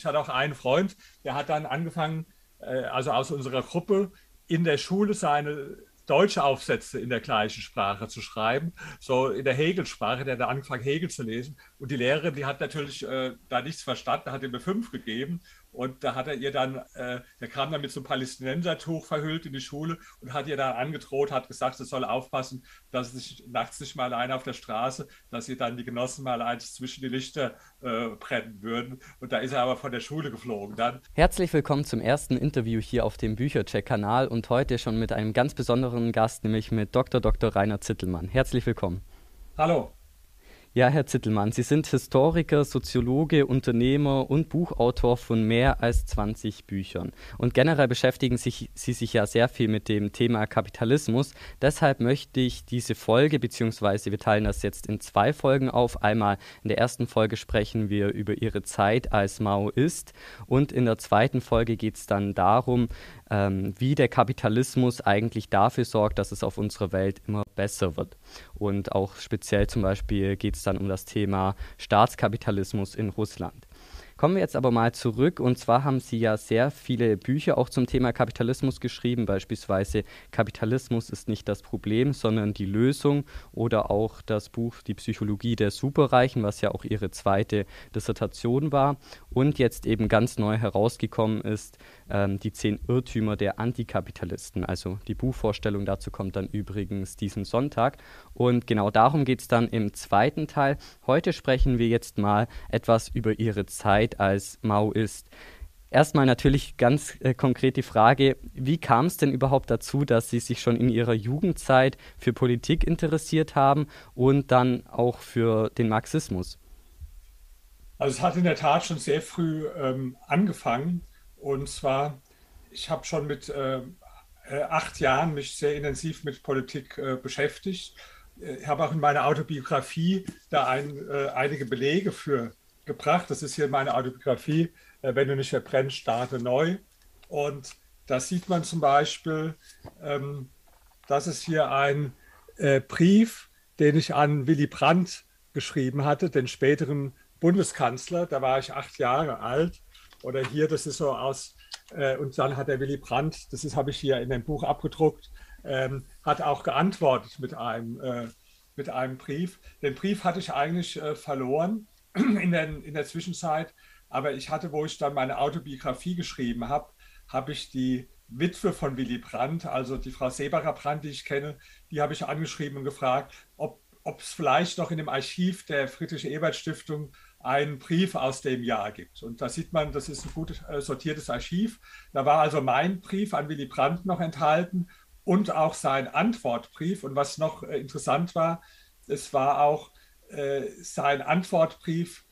Ich hatte auch einen Freund, der hat dann angefangen, äh, also aus unserer Gruppe in der Schule seine deutsche Aufsätze in der gleichen Sprache zu schreiben, so in der Hegel-Sprache, der hat angefangen, Hegel zu lesen. Und die Lehrerin, die hat natürlich äh, da nichts verstanden, hat ihm eine 5 gegeben. Und da hat er ihr dann, äh, der kam dann mit so einem Palästinensertuch verhüllt in die Schule und hat ihr dann angedroht, hat gesagt, sie soll aufpassen, dass sie sich nachts nicht mal alleine auf der Straße, dass sie dann die Genossen mal eins zwischen die Lichter äh, brennen würden. Und da ist er aber von der Schule geflogen dann. Herzlich willkommen zum ersten Interview hier auf dem Büchercheck-Kanal und heute schon mit einem ganz besonderen Gast, nämlich mit Dr. Dr. Rainer Zittelmann. Herzlich willkommen. Hallo. Ja, Herr Zittelmann, Sie sind Historiker, Soziologe, Unternehmer und Buchautor von mehr als 20 Büchern. Und generell beschäftigen sich, Sie sich ja sehr viel mit dem Thema Kapitalismus. Deshalb möchte ich diese Folge, beziehungsweise wir teilen das jetzt in zwei Folgen auf. Einmal in der ersten Folge sprechen wir über Ihre Zeit als Maoist und in der zweiten Folge geht es dann darum, ähm, wie der Kapitalismus eigentlich dafür sorgt, dass es auf unserer Welt immer besser wird. Und auch speziell zum Beispiel geht es dann um das Thema Staatskapitalismus in Russland. Kommen wir jetzt aber mal zurück. Und zwar haben Sie ja sehr viele Bücher auch zum Thema Kapitalismus geschrieben, beispielsweise Kapitalismus ist nicht das Problem, sondern die Lösung oder auch das Buch Die Psychologie der Superreichen, was ja auch Ihre zweite Dissertation war. Und jetzt eben ganz neu herausgekommen ist ähm, die zehn Irrtümer der Antikapitalisten. Also die Buchvorstellung dazu kommt dann übrigens diesen Sonntag. Und genau darum geht es dann im zweiten Teil. Heute sprechen wir jetzt mal etwas über Ihre Zeit als Maoist. Erstmal natürlich ganz äh, konkret die Frage, wie kam es denn überhaupt dazu, dass Sie sich schon in Ihrer Jugendzeit für Politik interessiert haben und dann auch für den Marxismus? Also es hat in der Tat schon sehr früh ähm, angefangen. Und zwar, ich habe schon mit äh, äh acht Jahren mich sehr intensiv mit Politik äh, beschäftigt. Ich habe auch in meiner Autobiografie da ein, äh, einige Belege für gebracht. Das ist hier meine Autobiografie. Äh, wenn du nicht verbrennst, starte neu. Und da sieht man zum Beispiel, ähm, das ist hier ein äh, Brief, den ich an Willy Brandt geschrieben hatte, den späteren Bundeskanzler. Da war ich acht Jahre alt. Oder hier, das ist so aus, äh, und dann hat der Willy Brandt, das habe ich hier in dem Buch abgedruckt, ähm, hat auch geantwortet mit einem, äh, mit einem Brief. Den Brief hatte ich eigentlich äh, verloren in der, in der Zwischenzeit. Aber ich hatte, wo ich dann meine Autobiografie geschrieben habe, habe ich die Witwe von Willy Brandt, also die Frau Sebacher Brandt, die ich kenne, die habe ich angeschrieben und gefragt, ob es vielleicht noch in dem Archiv der Friedrich-Ebert-Stiftung einen Brief aus dem Jahr gibt. Und da sieht man, das ist ein gut äh, sortiertes Archiv. Da war also mein Brief an Willy Brandt noch enthalten und auch sein Antwortbrief. Und was noch äh, interessant war, es war auch äh, sein Antwortbrief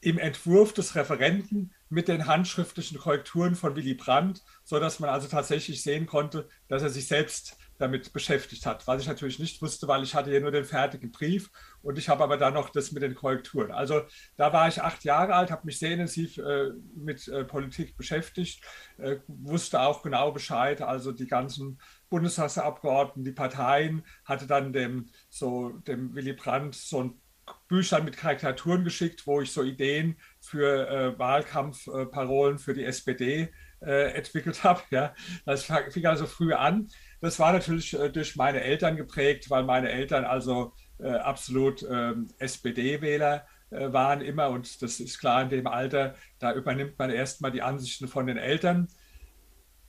im Entwurf des Referenten mit den handschriftlichen Korrekturen von Willy Brandt, sodass man also tatsächlich sehen konnte, dass er sich selbst damit beschäftigt hat. Was ich natürlich nicht wusste, weil ich hatte ja nur den fertigen Brief und ich habe aber dann noch das mit den Korrekturen. Also da war ich acht Jahre alt, habe mich sehr intensiv äh, mit äh, Politik beschäftigt, äh, wusste auch genau Bescheid, also die ganzen Bundestagsabgeordneten, die Parteien, hatte dann dem, so, dem Willy Brandt so ein Büchern mit Karikaturen geschickt, wo ich so Ideen für äh, Wahlkampfparolen für die SPD äh, entwickelt habe. Ja. Das fing also früh an. Das war natürlich äh, durch meine Eltern geprägt, weil meine Eltern also äh, absolut ähm, SPD-Wähler äh, waren immer. Und das ist klar in dem Alter, da übernimmt man erstmal die Ansichten von den Eltern.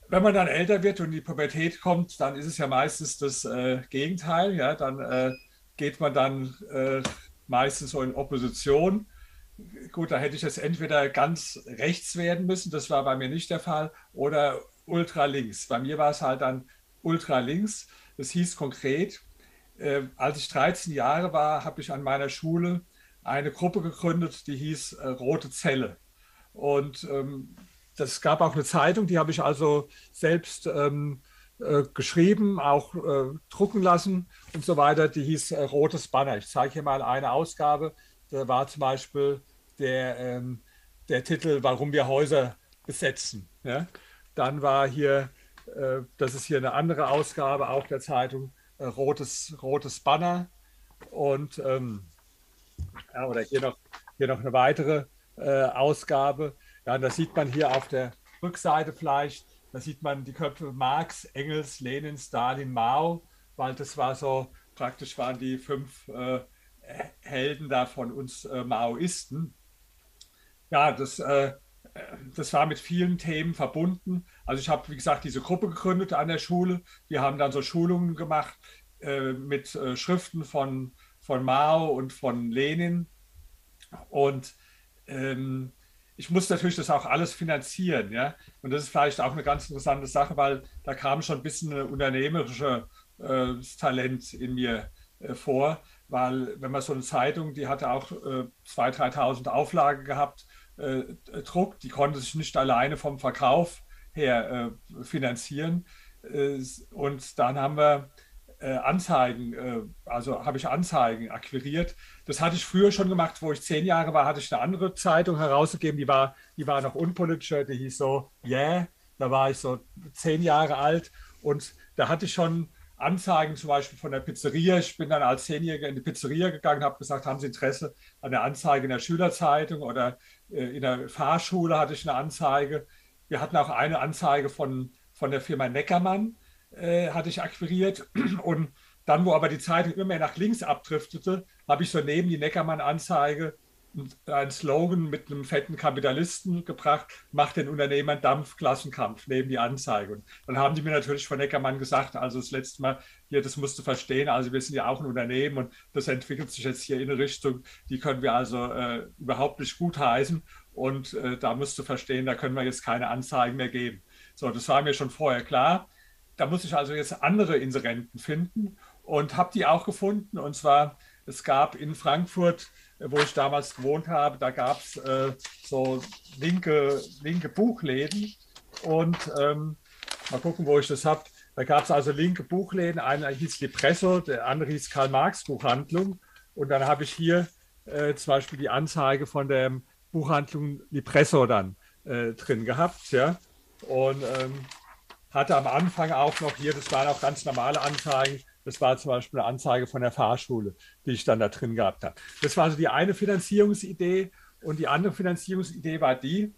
Wenn man dann älter wird und in die Pubertät kommt, dann ist es ja meistens das Gegenteil. Ja. Dann geht man dann meistens so in Opposition. Gut, da hätte ich jetzt entweder ganz rechts werden müssen, das war bei mir nicht der Fall, oder ultralinks. Bei mir war es halt dann ultralinks. Das hieß konkret, äh, als ich 13 Jahre war, habe ich an meiner Schule eine Gruppe gegründet, die hieß äh, Rote Zelle. Und ähm, das gab auch eine Zeitung, die habe ich also selbst ähm, äh, geschrieben, auch äh, drucken lassen und so weiter. Die hieß äh, Rotes Banner. Ich zeige hier mal eine Ausgabe. Da war zum Beispiel der, ähm, der Titel Warum wir Häuser besetzen. Ja? Dann war hier, das ist hier eine andere Ausgabe auch der Zeitung, äh, Rotes, Rotes Banner. Und ähm, ja, oder hier noch, hier noch eine weitere äh, Ausgabe. Ja, das sieht man hier auf der Rückseite vielleicht. Da sieht man die Köpfe Marx, Engels, Lenin, Stalin, Mao, weil das war so, praktisch waren die fünf äh, Helden da von uns äh, Maoisten. Ja, das, äh, das war mit vielen Themen verbunden. Also ich habe, wie gesagt, diese Gruppe gegründet an der Schule. Wir haben dann so Schulungen gemacht äh, mit äh, Schriften von, von Mao und von Lenin. Und ähm, ich muss natürlich das auch alles finanzieren, ja. Und das ist vielleicht auch eine ganz interessante Sache, weil da kam schon ein bisschen ein unternehmerisches äh, Talent in mir äh, vor, weil wenn man so eine Zeitung, die hatte auch äh, 2.000, 3.000 Auflage gehabt, äh, druckt, die konnte sich nicht alleine vom Verkauf her äh, finanzieren. Äh, und dann haben wir Anzeigen, also habe ich Anzeigen akquiriert. Das hatte ich früher schon gemacht, wo ich zehn Jahre war, hatte ich eine andere Zeitung herausgegeben, die war, die war noch unpolitischer, die hieß so Yeah. Da war ich so zehn Jahre alt und da hatte ich schon Anzeigen zum Beispiel von der Pizzeria. Ich bin dann als Zehnjähriger in die Pizzeria gegangen, habe gesagt, haben Sie Interesse an der Anzeige in der Schülerzeitung oder in der Fahrschule hatte ich eine Anzeige. Wir hatten auch eine Anzeige von, von der Firma Neckermann äh, hatte ich akquiriert. Und dann, wo aber die Zeitung immer mehr nach links abdriftete, habe ich so neben die Neckermann-Anzeige einen Slogan mit einem fetten Kapitalisten gebracht, macht den Unternehmern Dampfklassenkampf neben die Anzeige. Und dann haben die mir natürlich von Neckermann gesagt, also das letzte Mal, hier, das musst du verstehen, also wir sind ja auch ein Unternehmen und das entwickelt sich jetzt hier in eine Richtung, die können wir also äh, überhaupt nicht gutheißen und äh, da musst du verstehen, da können wir jetzt keine Anzeigen mehr geben. So, das war mir schon vorher klar da muss ich also jetzt andere Inserenten finden und habe die auch gefunden. Und zwar, es gab in Frankfurt, wo ich damals gewohnt habe, da gab es äh, so linke, linke Buchläden. Und ähm, mal gucken, wo ich das habe. Da gab es also linke Buchläden. Einer hieß Lipresso, der andere hieß Karl-Marx-Buchhandlung. Und dann habe ich hier äh, zum Beispiel die Anzeige von der Buchhandlung Lipresso dann äh, drin gehabt. Ja? Und ähm, hatte am Anfang auch noch hier, das waren auch ganz normale Anzeigen, das war zum Beispiel eine Anzeige von der Fahrschule, die ich dann da drin gehabt habe. Das war also die eine Finanzierungsidee. Und die andere Finanzierungsidee war die,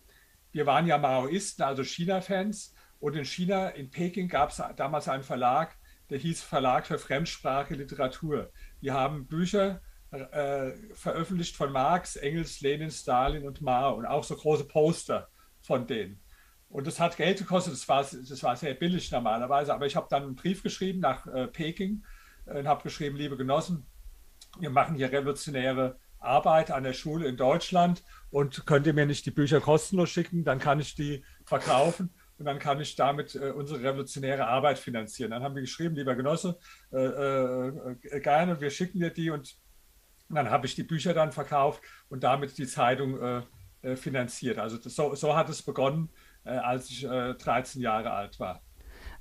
wir waren ja Maoisten, also China-Fans. Und in China, in Peking, gab es damals einen Verlag, der hieß Verlag für Fremdsprache Literatur. Die haben Bücher äh, veröffentlicht von Marx, Engels, Lenin, Stalin und Mao und auch so große Poster von denen. Und das hat Geld gekostet, das war, das war sehr billig normalerweise, aber ich habe dann einen Brief geschrieben nach äh, Peking äh, und habe geschrieben, liebe Genossen, wir machen hier revolutionäre Arbeit an der Schule in Deutschland. Und könnt ihr mir nicht die Bücher kostenlos schicken, dann kann ich die verkaufen. Und dann kann ich damit äh, unsere revolutionäre Arbeit finanzieren. Dann haben wir geschrieben, lieber Genosse, äh, äh, gerne, wir schicken dir die. Und dann habe ich die Bücher dann verkauft und damit die Zeitung äh, finanziert. Also das, so, so hat es begonnen. äh, als ich äh, 13 Jahre alt war.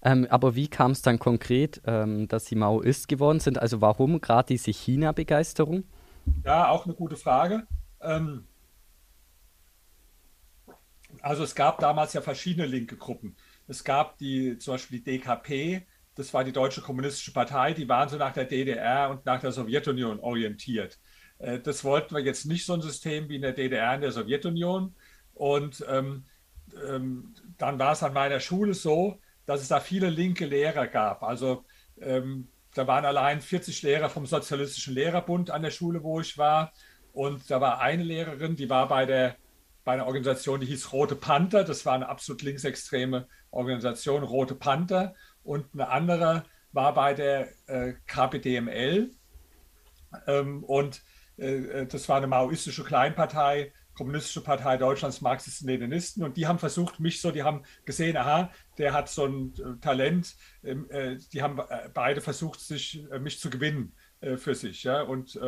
Ähm, aber wie kam es dann konkret, ähm, dass Sie Maoist geworden sind? Also warum gerade diese China-Begeisterung? Ja, auch eine gute Frage. Ähm, also es gab damals ja verschiedene linke Gruppen. Es gab die, zum Beispiel die DKP, das war die Deutsche Kommunistische Partei, die waren so nach der DDR und nach der Sowjetunion orientiert. Äh, das wollten wir jetzt nicht so ein System wie in der DDR und der Sowjetunion. Und ähm, ähm, dann war es an meiner Schule so, dass es da viele linke Lehrer gab. Also ähm, da waren allein 40 Lehrer vom Sozialistischen Lehrerbund an der Schule, wo ich war. Und da war eine Lehrerin, die war bei der bei einer Organisation, die hieß Rote Panther. Das war eine absolut linksextreme Organisation, Rote Panther. Und eine andere war bei der äh, KPDML. Ähm, und äh, das war eine maoistische Kleinpartei, Kommunistische Partei Deutschlands, Marxisten, Leninisten. Und die haben versucht, mich so, die haben gesehen, aha, der hat so ein äh, Talent. Ähm, äh, die haben äh, beide versucht, sich, mich zu gewinnen für sich. Ja? Und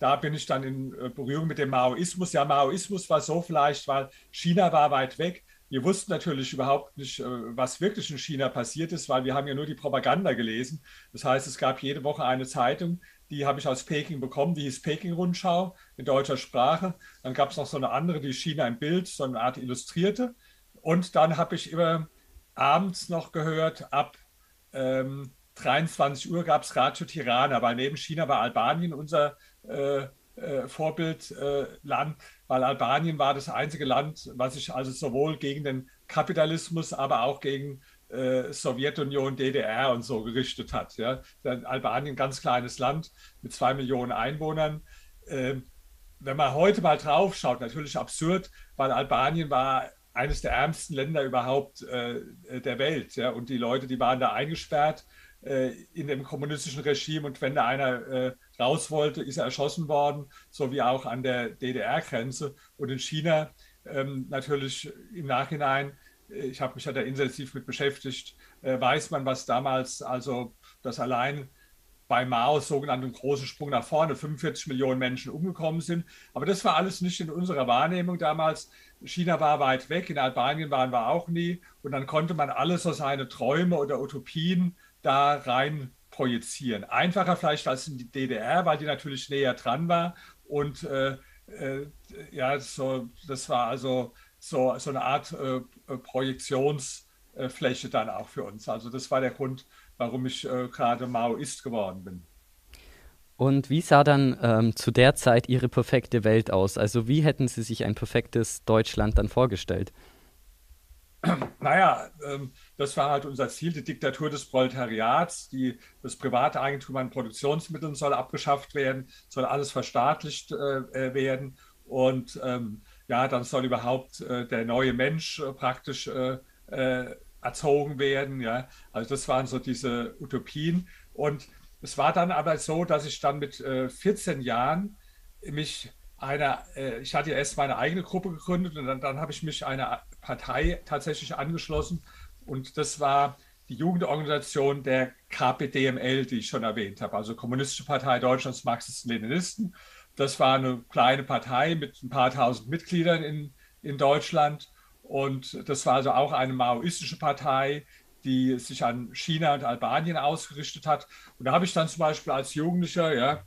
da bin ich dann in Berührung mit dem Maoismus. Ja, Maoismus war so vielleicht, weil China war weit weg. Wir wussten natürlich überhaupt nicht, was wirklich in China passiert ist, weil wir haben ja nur die Propaganda gelesen. Das heißt, es gab jede Woche eine Zeitung, die habe ich aus Peking bekommen, die hieß Peking-Rundschau in deutscher Sprache. Dann gab es noch so eine andere, die China im Bild, so eine Art Illustrierte. Und dann habe ich immer abends noch gehört, ab ähm, 23 Uhr gab es Radio Tirana, weil neben China war Albanien unser äh, äh, Vorbildland. weil Albanien war das einzige Land, was sich also sowohl gegen den Kapitalismus, aber auch gegen äh, Sowjetunion, DDR und so gerichtet hat. Ja. Albanien, ganz kleines Land mit zwei Millionen Einwohnern. Äh, wenn man heute mal drauf schaut, natürlich absurd, weil Albanien war eines der ärmsten Länder überhaupt äh, der Welt. Ja? Und die Leute, die waren da eingesperrt äh, in dem kommunistischen Regime. Und wenn da einer äh, raus wollte, ist er erschossen worden, so wie auch an der DDR-Grenze. Und in China ähm, natürlich im Nachhinein, äh, ich habe mich ja da intensiv mit beschäftigt, äh, weiß man, was damals, also das allein bei Maos sogenannten großen Sprung nach vorne 45 Millionen Menschen umgekommen sind. Aber das war alles nicht in unserer Wahrnehmung damals. China war weit weg, in Albanien waren wir auch nie. Und dann konnte man alles so seine Träume oder Utopien da rein projizieren. Einfacher vielleicht als in die DDR, weil die natürlich näher dran war. Und äh, äh, ja, so, das war also so, so eine Art äh, Projektionsfläche dann auch für uns. Also das war der Grund, warum ich äh, gerade Maoist geworden bin. Und wie sah dann ähm, zu der Zeit Ihre perfekte Welt aus? Also wie hätten Sie sich ein perfektes Deutschland dann vorgestellt? Naja, ähm, das war halt unser Ziel, die Diktatur des Proletariats, die, das private Eigentum an Produktionsmitteln soll abgeschafft werden, soll alles verstaatlicht äh, äh werden und ähm, ja, dann soll überhaupt äh, der neue Mensch äh, praktisch äh, äh, erzogen werden. Ja? Also das waren so diese Utopien. Und es war dann aber so, dass ich dann mit äh, 14 Jahren mich einer, äh, ich hatte erst meine eigene Gruppe gegründet und dann, dann habe ich mich einer Partei tatsächlich angeschlossen. Und das war die Jugendorganisation der KPDML, die ich schon erwähnt habe, also Kommunistische Partei Deutschlands Marxisten-Leninisten. Das war eine kleine Partei mit ein paar tausend Mitgliedern in, in Deutschland. Und das war also auch eine maoistische Partei, die sich an China und Albanien ausgerichtet hat. Und da habe ich dann zum Beispiel als Jugendlicher, ja,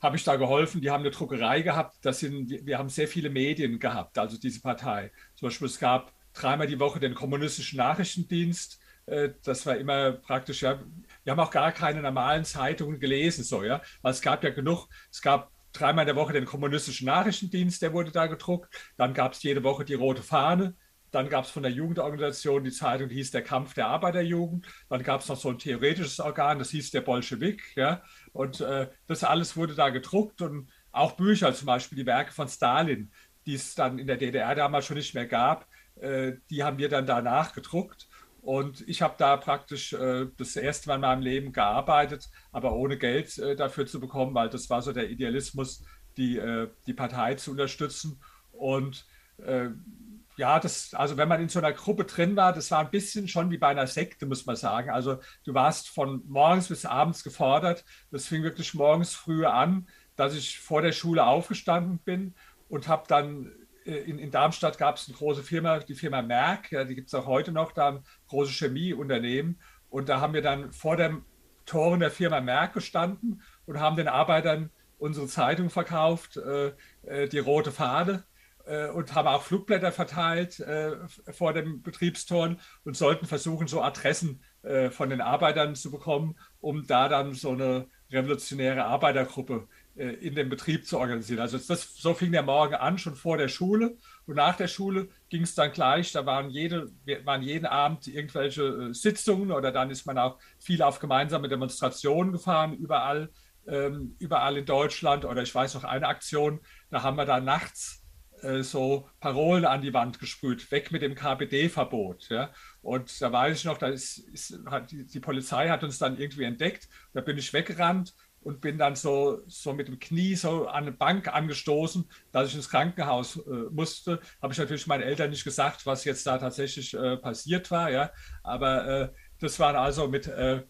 habe ich da geholfen. Die haben eine Druckerei gehabt. Das sind, wir haben sehr viele Medien gehabt, also diese Partei. Zum Beispiel es gab dreimal die Woche den kommunistischen Nachrichtendienst. Äh, das war immer praktisch, ja. Wir haben auch gar keine normalen Zeitungen gelesen, so, ja. Weil es gab ja genug, es gab dreimal in der Woche den kommunistischen Nachrichtendienst, der wurde da gedruckt. Dann gab es jede Woche die Rote Fahne. Dann gab es von der Jugendorganisation die Zeitung, die hieß der Kampf der Arbeiterjugend. Dann gab es noch so ein theoretisches Organ, das hieß der Bolschewik. Ja? Und äh, das alles wurde da gedruckt und auch Bücher, zum Beispiel die Werke von Stalin, die es dann in der DDR damals schon nicht mehr gab, äh, die haben wir dann danach gedruckt. Und ich habe da praktisch äh, das erste Mal in meinem Leben gearbeitet, aber ohne Geld äh, dafür zu bekommen, weil das war so der Idealismus, die, äh, die Partei zu unterstützen. Und äh, ja, das, also wenn man in so einer Gruppe drin war, das war ein bisschen schon wie bei einer Sekte, muss man sagen. Also du warst von morgens bis abends gefordert. Das fing wirklich morgens früh an, dass ich vor der Schule aufgestanden bin und habe dann in, in, Darmstadt gab es eine große Firma, die Firma Merck, ja, die gibt es auch heute noch, da ein großes Chemieunternehmen. Und da haben wir dann vor dem Toren der Firma Merck gestanden und haben den Arbeitern unsere Zeitung verkauft, äh, äh die rote Fahne äh, und haben auch Flugblätter verteilt äh, vor dem Betriebstor und sollten versuchen, so Adressen äh, von den Arbeitern zu bekommen, um da dann so eine revolutionäre Arbeitergruppe äh, in dem Betrieb zu organisieren. Also das, so fing der Morgen an, schon vor der Schule. Und nach der Schule ging es dann gleich, da waren, jede, waren jeden Abend irgendwelche äh, Sitzungen oder dann ist man auch viel auf gemeinsame Demonstrationen gefahren, überall, ähm, überall in Deutschland. Oder ich weiß noch eine Aktion, da haben wir da nachts äh, so Parolen an die Wand gesprüht, weg mit dem KPD-Verbot. Ja? Und da weiß ich noch, da ist, ist, hat die, die, Polizei hat uns dann irgendwie entdeckt. Da bin ich weggerannt und bin dann so, so mit dem Knie so an eine Bank angestoßen, dass ich ins Krankenhaus äh, musste. Habe ich natürlich meinen Eltern nicht gesagt, was jetzt da tatsächlich äh, passiert war. Ja? Aber äh, das waren also mit äh,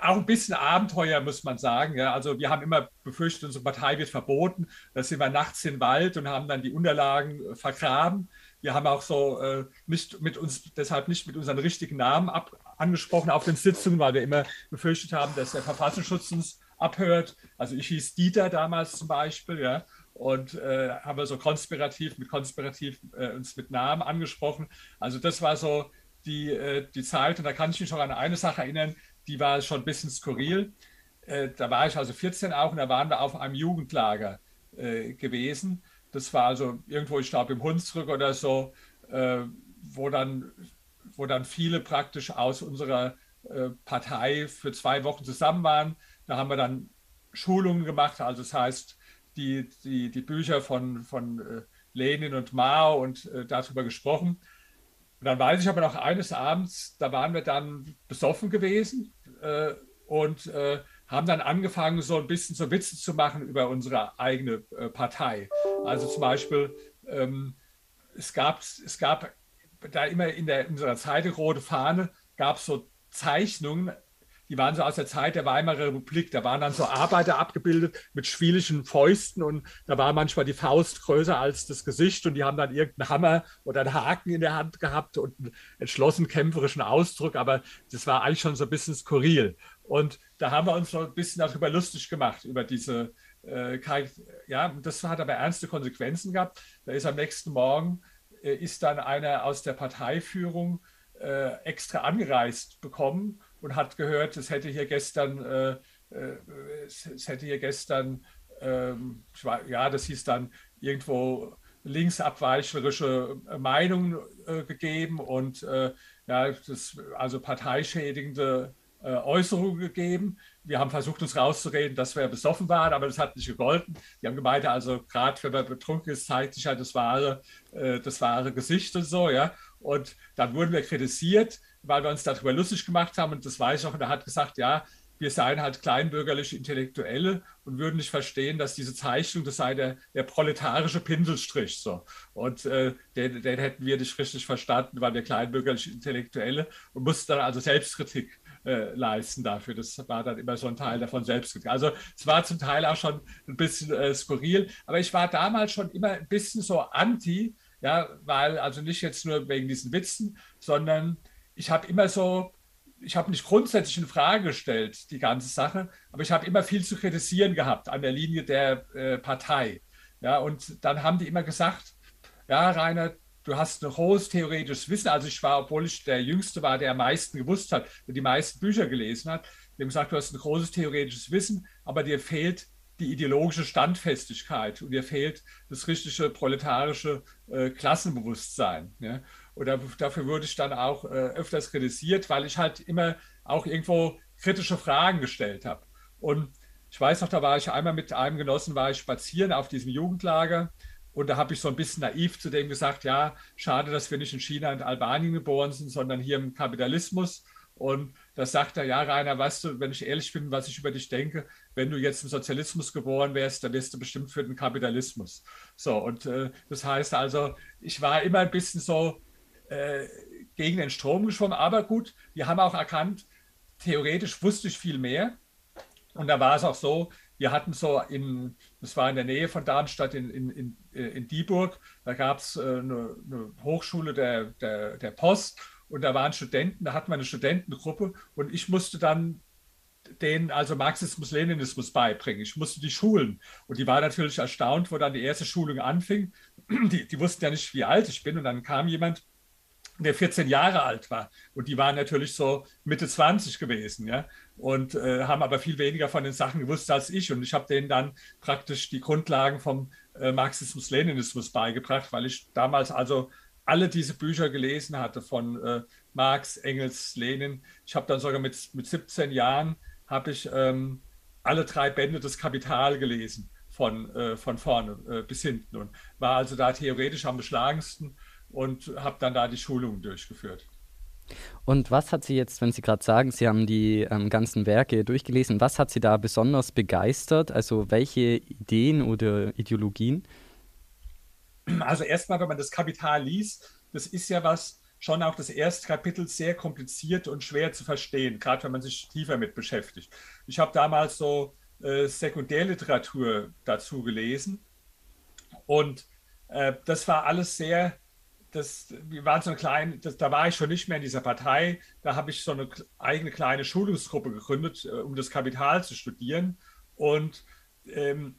auch ein bisschen Abenteuer, muss man sagen. Ja. Also wir haben immer befürchtet, unsere Partei wird verboten. Da sind wir nachts in den Wald und haben dann die Unterlagen äh, vergraben. Wir haben auch so äh, nicht mit uns, deshalb nicht mit unseren richtigen Namen ab, angesprochen auf den Sitzungen, weil wir immer befürchtet haben, dass der Verfassungsschutz uns abhört. Also ich hieß Dieter damals zum Beispiel, ja, und äh, haben wir so konspirativ mit konspirativ äh, uns mit Namen angesprochen. Also das war so die, äh, die Zeit und da kann ich mich noch an eine Sache erinnern, die war schon ein bisschen skurril. Äh, da war ich also 14 auch und da waren wir auf einem Jugendlager äh, gewesen. Das war also irgendwo, ich glaube, im Hunsrück oder so, äh, wo, dann, wo dann viele praktisch aus unserer Partei für zwei Wochen zusammen waren. Da haben wir dann Schulungen gemacht, also das heißt, die, die, die Bücher von, von äh, Lenin und Mao und äh, darüber gesprochen. Und dann weiß ich aber noch eines Abends, da waren wir dann besoffen gewesen äh, und äh, haben dann angefangen, so ein bisschen so Witze zu machen über unsere eigene äh, Partei. Also zum Beispiel, ähm, es, gab, es gab da immer in, der, in unserer Zeitung Rote Fahne, gab es so Zeichnungen die waren so aus der Zeit der Weimarer Republik. Da waren dann so Arbeiter abgebildet mit schwieligen Fäusten und da war manchmal die Faust größer als das Gesicht und die haben dann irgendeinen Hammer oder einen Haken in der Hand gehabt und einen entschlossen kämpferischen Ausdruck, aber das war eigentlich schon so ein bisschen skurril. Und da haben wir uns so ein bisschen darüber lustig gemacht, über diese, äh, ja, das hat aber ernste Konsequenzen gehabt. Da ist am nächsten Morgen, äh, ist dann einer aus der Parteiführung äh, extra angereist bekommen und hat gehört, es hätte hier gestern, äh, äh, es, es, hätte hier gestern, ähm, war, ja, das hieß dann irgendwo linksabweichlerische Meinungen äh, gegeben und äh, ja, das, also parteischädigende äh, Äußerungen gegeben. Wir haben versucht, uns rauszureden, dass wir besoffen waren, aber das hat nicht gegolten. Die haben gemeint, also gerade wenn man betrunken ist, zeigt sich halt das wahre, äh, das wahre Gesicht und so, ja. Und dann wurden wir kritisiert weil wir uns darüber lustig gemacht haben. Und das weiß ich auch. Und er hat gesagt, ja, wir seien halt kleinbürgerliche Intellektuelle und würden nicht verstehen, dass diese Zeichnung, das sei der, der proletarische Pinselstrich. So. Und äh, den, den, hätten wir nicht richtig verstanden, weil wir kleinbürgerliche Intellektuelle und mussten dann also Selbstkritik äh, leisten dafür. Das war dann immer so ein Teil davon Selbstkritik. Also es war zum Teil auch schon ein bisschen äh, skurril, aber ich war damals schon immer ein bisschen so anti, ja, weil also nicht jetzt nur wegen diesen Witzen, sondern ich habe immer so, ich habe nicht grundsätzlich in Frage gestellt, die ganze Sache, aber ich habe immer viel zu kritisieren gehabt an der Linie der äh, Partei. Ja, und dann haben die immer gesagt, ja, Rainer, du hast ein hohes theoretisches Wissen. Also ich war, obwohl ich der Jüngste war, der am meisten gewusst hat, der die meisten Bücher gelesen hat, dem gesagt, du hast ein großes theoretisches Wissen, aber dir fehlt die ideologische Standfestigkeit und dir fehlt das richtige proletarische äh, Klassenbewusstsein. Ja? Oder dafür wurde ich dann auch äh, öfters kritisiert, weil ich halt immer auch irgendwo kritische Fragen gestellt habe. Und ich weiß noch, da war ich einmal mit einem Genossen, war ich spazieren auf diesem Jugendlager und da habe ich so ein bisschen naiv zu dem gesagt, ja, schade, dass wir nicht in China und Albanien geboren sind, sondern hier im Kapitalismus. Und da sagt er, ja, Rainer, weißt du, wenn ich ehrlich bin, was ich über dich denke, wenn du jetzt im Sozialismus geboren wärst, dann wärst du bestimmt für den Kapitalismus. So, und äh, das heißt also, ich war immer ein bisschen so, äh, gegen den Strom geschwommen. Aber gut, wir haben auch erkannt, theoretisch wusste ich viel mehr. Und da war es auch so, wir hatten so in, das war in der Nähe von Darmstadt in, in, in, äh, in Dieburg, da gab es äh, eine, eine, Hochschule der, der, der Post und da waren Studenten, da hatten wir eine Studentengruppe und ich musste dann denen also Marxismus, Leninismus beibringen. Ich musste die schulen. Und die war natürlich erstaunt, wo dann die erste Schulung anfing. Die, die wussten ja nicht, wie alt ich bin. Und dann kam jemand der 14 Jahre alt war. Und die waren natürlich so Mitte 20 gewesen, ja. Und äh, haben aber viel weniger von den Sachen gewusst als ich. Und ich habe denen dann praktisch die Grundlagen vom äh, Marxismus, Leninismus beigebracht, weil ich damals also alle diese Bücher gelesen hatte von äh, Marx, Engels, Lenin. Ich habe dann sogar mit, mit 17 Jahren habe ich ähm, alle drei Bände des Kapital gelesen von, äh, von vorne äh, bis hinten und war also da theoretisch am beschlagensten und habe dann da die Schulungen durchgeführt. Und was hat Sie jetzt, wenn Sie gerade sagen, Sie haben die ähm, ganzen Werke durchgelesen, was hat Sie da besonders begeistert? Also welche Ideen oder Ideologien? Also erstmal, wenn man das Kapital liest, das ist ja was, schon auch das erste Kapitel sehr kompliziert und schwer zu verstehen, gerade wenn man sich tiefer mit beschäftigt. Ich habe damals so äh, Sekundärliteratur dazu gelesen und äh, das war alles sehr das, wir waren so ein klein, das, da war ich schon nicht mehr in dieser Partei. Da habe ich so eine eigene kleine Schulungsgruppe gegründet, äh, um das Kapital zu studieren. Und ähm,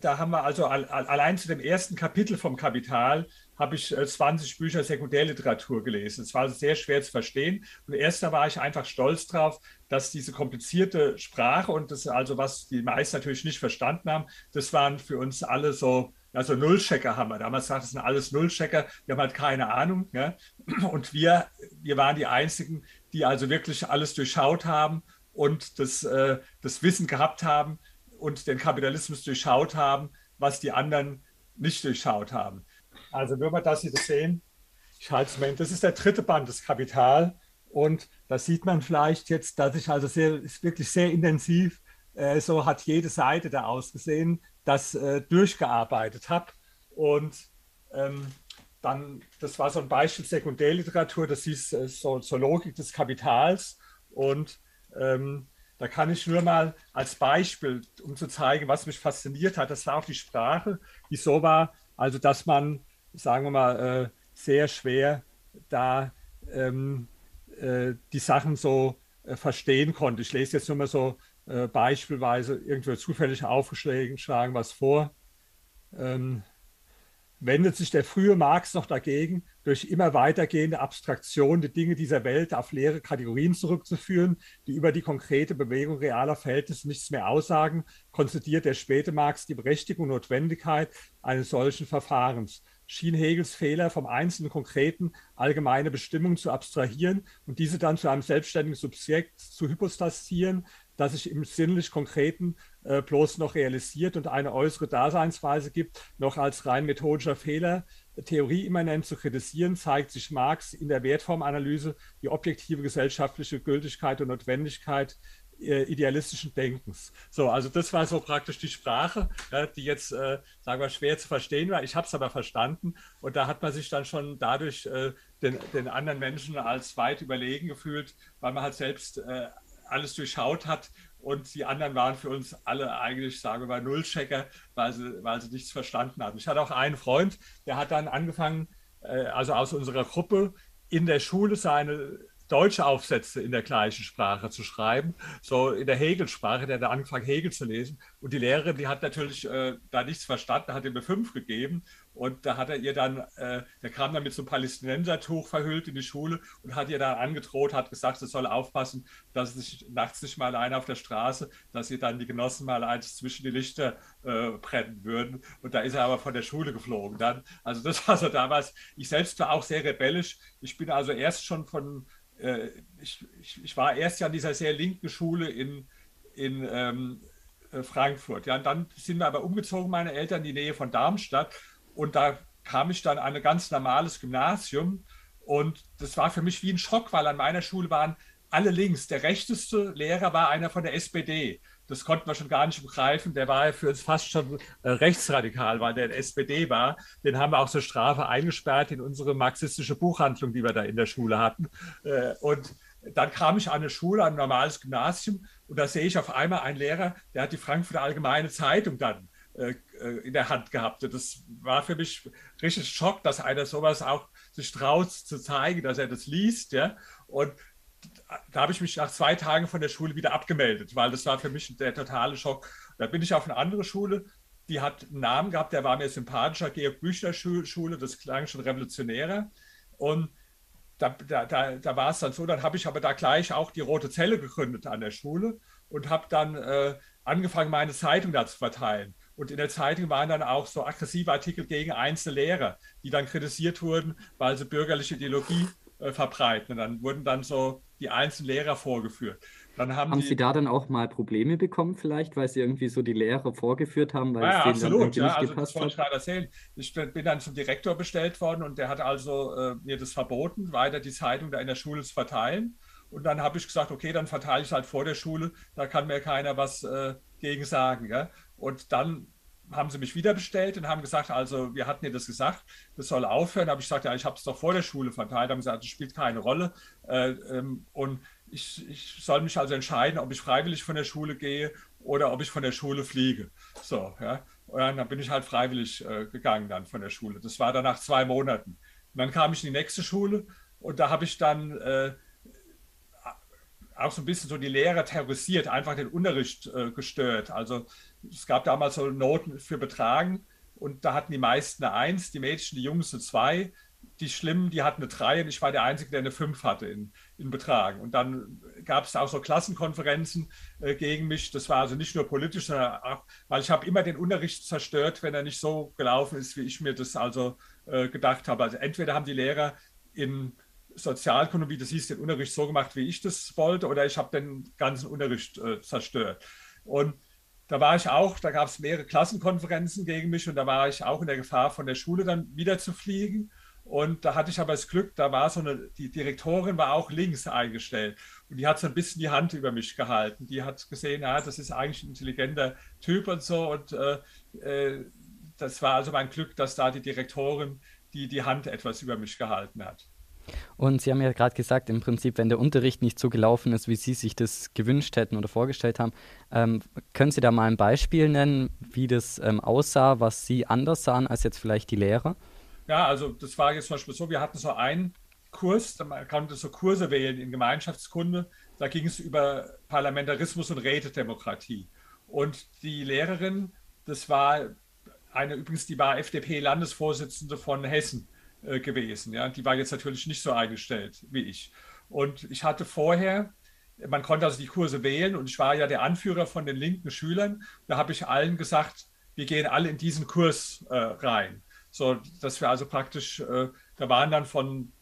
da haben wir also allein zu dem ersten Kapitel vom Kapital habe ich 20 äh, Bücher Sekundärliteratur gelesen. Es war also sehr schwer zu verstehen. Und erst da war ich einfach stolz drauf, dass diese komplizierte Sprache und das also, was die meisten natürlich nicht verstanden haben, das waren für uns alle so Also Nullchecker haben wir. Damals gesagt, das sind alles Nullchecker, die haben halt keine Ahnung. Ja? Und wir, wir waren die Einzigen, die also wirklich alles durchschaut haben und das, äh, das Wissen gehabt haben und den Kapitalismus durchschaut haben, was die anderen nicht durchschaut haben. Also nur mal, das sehen. Ich halte es mal, das ist der dritte Band, das Kapital. Und da sieht man vielleicht jetzt, dass ich also sehr, ist wirklich sehr intensiv, äh, so hat jede Seite da ausgesehen, das äh, durchgearbeitet habe. Und ähm, dann, das war so ein Beispiel Sekundärliteratur, das ist äh, so, so, Logik des Kapitals. Und ähm, da kann ich nur mal als Beispiel, um zu zeigen, was mich fasziniert hat, das war auch die Sprache, die so war, also dass man, sagen wir mal, äh, sehr schwer da ähm, äh, die Sachen so äh, verstehen konnte. Ich lese jetzt nur mal so äh, beispielsweise irgendwo zufällig aufgeschlagen was vor. Ähm, wendet sich der frühe Marx noch dagegen, durch immer weitergehende Abstraktion die Dinge dieser Welt auf leere Kategorien zurückzuführen, die über die konkrete Bewegung realer Verhältnisse nichts mehr aussagen, konzidiert der späte Marx die Berechtigung und Notwendigkeit eines solchen Verfahrens schien Hegels Fehler vom einzelnen konkreten allgemeine Bestimmungen zu abstrahieren und diese dann zu einem selbstständigen Subjekt zu hypostasieren, das sich im sinnlich Konkreten äh, bloß noch realisiert und eine äußere Daseinsweise gibt, noch als rein methodischer Fehler theorieimmanent zu kritisieren, zeigt sich Marx in der Wertformanalyse die objektive gesellschaftliche Gültigkeit und Notwendigkeit äh, idealistischen Denkens. So, also das war so praktisch die Sprache, ja, die jetzt, äh, sagen wir, schwer zu verstehen war. Ich habe es aber verstanden und da hat man sich dann schon dadurch äh, den, den, anderen Menschen als weit überlegen gefühlt, weil man halt selbst äh, alles durchschaut hat und die anderen waren für uns alle eigentlich, sagen wir mal, Nullchecker, weil sie, weil sie nichts verstanden hatten. Ich hatte auch einen Freund, der hat dann angefangen, äh, also aus unserer Gruppe in der Schule seine deutsche Aufsätze in der gleichen Sprache zu schreiben, so in der Hegelsprache, der hat angefangen, Hegel zu lesen. Und die Lehrerin, die hat natürlich äh, da nichts verstanden, hat ihm eine 5 gegeben. Und da hat er ihr dann, äh, der kam dann mit so einem Palästinensertuch verhüllt in die Schule und hat ihr dann angedroht, hat gesagt, sie soll aufpassen, dass sie sich nachts nicht mal alleine auf der Straße, dass sie dann die Genossen mal eins zwischen die Lichter äh, brennen würden. Und da ist er aber von der Schule geflogen dann. Also das war so damals, ich selbst war auch sehr rebellisch. Ich bin also erst schon von äh, ich, ich, ich, war erst ja an dieser sehr linken Schule in, in ähm, äh, Frankfurt. Ja, und dann sind wir aber umgezogen, meine Eltern, in die Nähe von Darmstadt. Und da kam ich dann an ein ganz normales Gymnasium. Und das war für mich wie ein Schock, weil an meiner Schule waren alle links. Der rechteste Lehrer war einer von der SPD das konnten wir schon gar nicht begreifen. Der war ja für uns fast schon äh, rechtsradikal, weil der in SPD war. Den haben wir auch zur Strafe eingesperrt in unsere marxistische Buchhandlung, die wir da in der Schule hatten. Äh, und dann kam ich an eine Schule, ein normales Gymnasium, und da sehe ich auf einmal einen Lehrer, der hat die Frankfurter Allgemeine Zeitung dann in der Hand gehabt. Das war für mich richtig Schock, dass einer sowas auch sich traut zu zeigen, dass er das liest. Ja? Und da habe ich mich nach zwei Tagen von der Schule wieder abgemeldet, weil das war für mich der totale Schock. Da bin ich auf eine andere Schule, die hat einen Namen gehabt, der war mir sympathischer, Georg Büchner Schule, das klang schon revolutionärer. Und da, da, da, da war es dann so, dann habe ich aber da gleich auch die Rote Zelle gegründet an der Schule und habe dann äh, angefangen, meine Zeitung da zu verteilen. Und in der Zeitung waren dann auch so aggressive Artikel gegen einzelne Lehrer, die dann kritisiert wurden, weil sie bürgerliche Ideologie äh, verbreiten. Und dann wurden dann so die einzelnen Lehrer vorgeführt. Dann haben, haben die, Sie da dann auch mal Probleme bekommen, vielleicht, weil Sie irgendwie so die Lehrer vorgeführt haben, weil ja, es denen absolut, dann ja, nicht also gepasst das wollte ich gerade erzählen. Ich bin dann zum Direktor bestellt worden und der hat also äh, mir das verboten, weiter die Zeitung da in der Schule zu verteilen. Und dann habe ich gesagt, okay, dann verteile ich es halt vor der Schule, da kann mir keiner was äh, gegen sagen. Ja? Und dann haben sie mich wieder bestellt und haben gesagt, also wir hatten dir das gesagt, das soll aufhören. Habe ich gesagt, ja, ich habe es doch vor der Schule verteilt. Haben gesagt, das spielt keine Rolle. Äh, ähm, und ich, ich, soll mich also entscheiden, ob ich freiwillig von der Schule gehe oder ob ich von der Schule fliege. So, ja. Und dann bin ich halt freiwillig äh, gegangen dann von der Schule. Das war dann nach zwei Monaten. Und dann kam ich in die nächste Schule und da habe ich dann äh, auch so ein bisschen so die Lehrer terrorisiert, einfach den Unterricht äh, gestört. Also es gab damals so Noten für Betragen und da hatten die meisten eine Eins, die Mädchen, die Jungs eine Zwei. die Schlimmen, die hatten eine 3 und ich war der Einzige, der eine 5 hatte in, in Betragen. Und dann gab es auch so Klassenkonferenzen äh, gegen mich. Das war also nicht nur politisch, sondern auch, weil ich habe immer den Unterricht zerstört, wenn er nicht so gelaufen ist, wie ich mir das also äh, gedacht habe. Also entweder haben die Lehrer in Sozialökonomie, das hieß, den Unterricht so gemacht, wie ich das wollte, oder ich habe den ganzen Unterricht äh, zerstört. Und da war ich auch, da gab es mehrere Klassenkonferenzen gegen mich und da war ich auch in der Gefahr, von der Schule dann wieder zu fliegen. Und da hatte ich aber das Glück, da war so eine, die Direktorin war auch links eingestellt und die hat so ein bisschen die Hand über mich gehalten. Die hat gesehen, ja, das ist eigentlich ein intelligenter Typ und so. Und äh, äh, das war also mein Glück, dass da die Direktorin die, die Hand etwas über mich gehalten hat. Und Sie haben ja gerade gesagt, im Prinzip, wenn der Unterricht nicht so gelaufen ist, wie Sie sich das gewünscht hätten oder vorgestellt haben, ähm, können Sie da mal ein Beispiel nennen, wie das ähm, aussah, was Sie anders sahen als jetzt vielleicht die Lehrer? Ja, also das war jetzt zum Beispiel so, wir hatten so einen Kurs, man konnte so Kurse wählen in Gemeinschaftskunde, da ging es über Parlamentarismus und Rätedemokratie. Und die Lehrerin, das war eine übrigens, die war FDP-Landesvorsitzende von Hessen äh, gewesen. Ja? Die war jetzt natürlich nicht so eingestellt wie ich. Und ich hatte vorher, man konnte also die Kurse wählen und ich war ja der Anführer von den linken Schülern. Da habe ich allen gesagt, wir gehen alle in diesen Kurs äh, rein. So, dass wir also praktisch, äh, da waren dann von,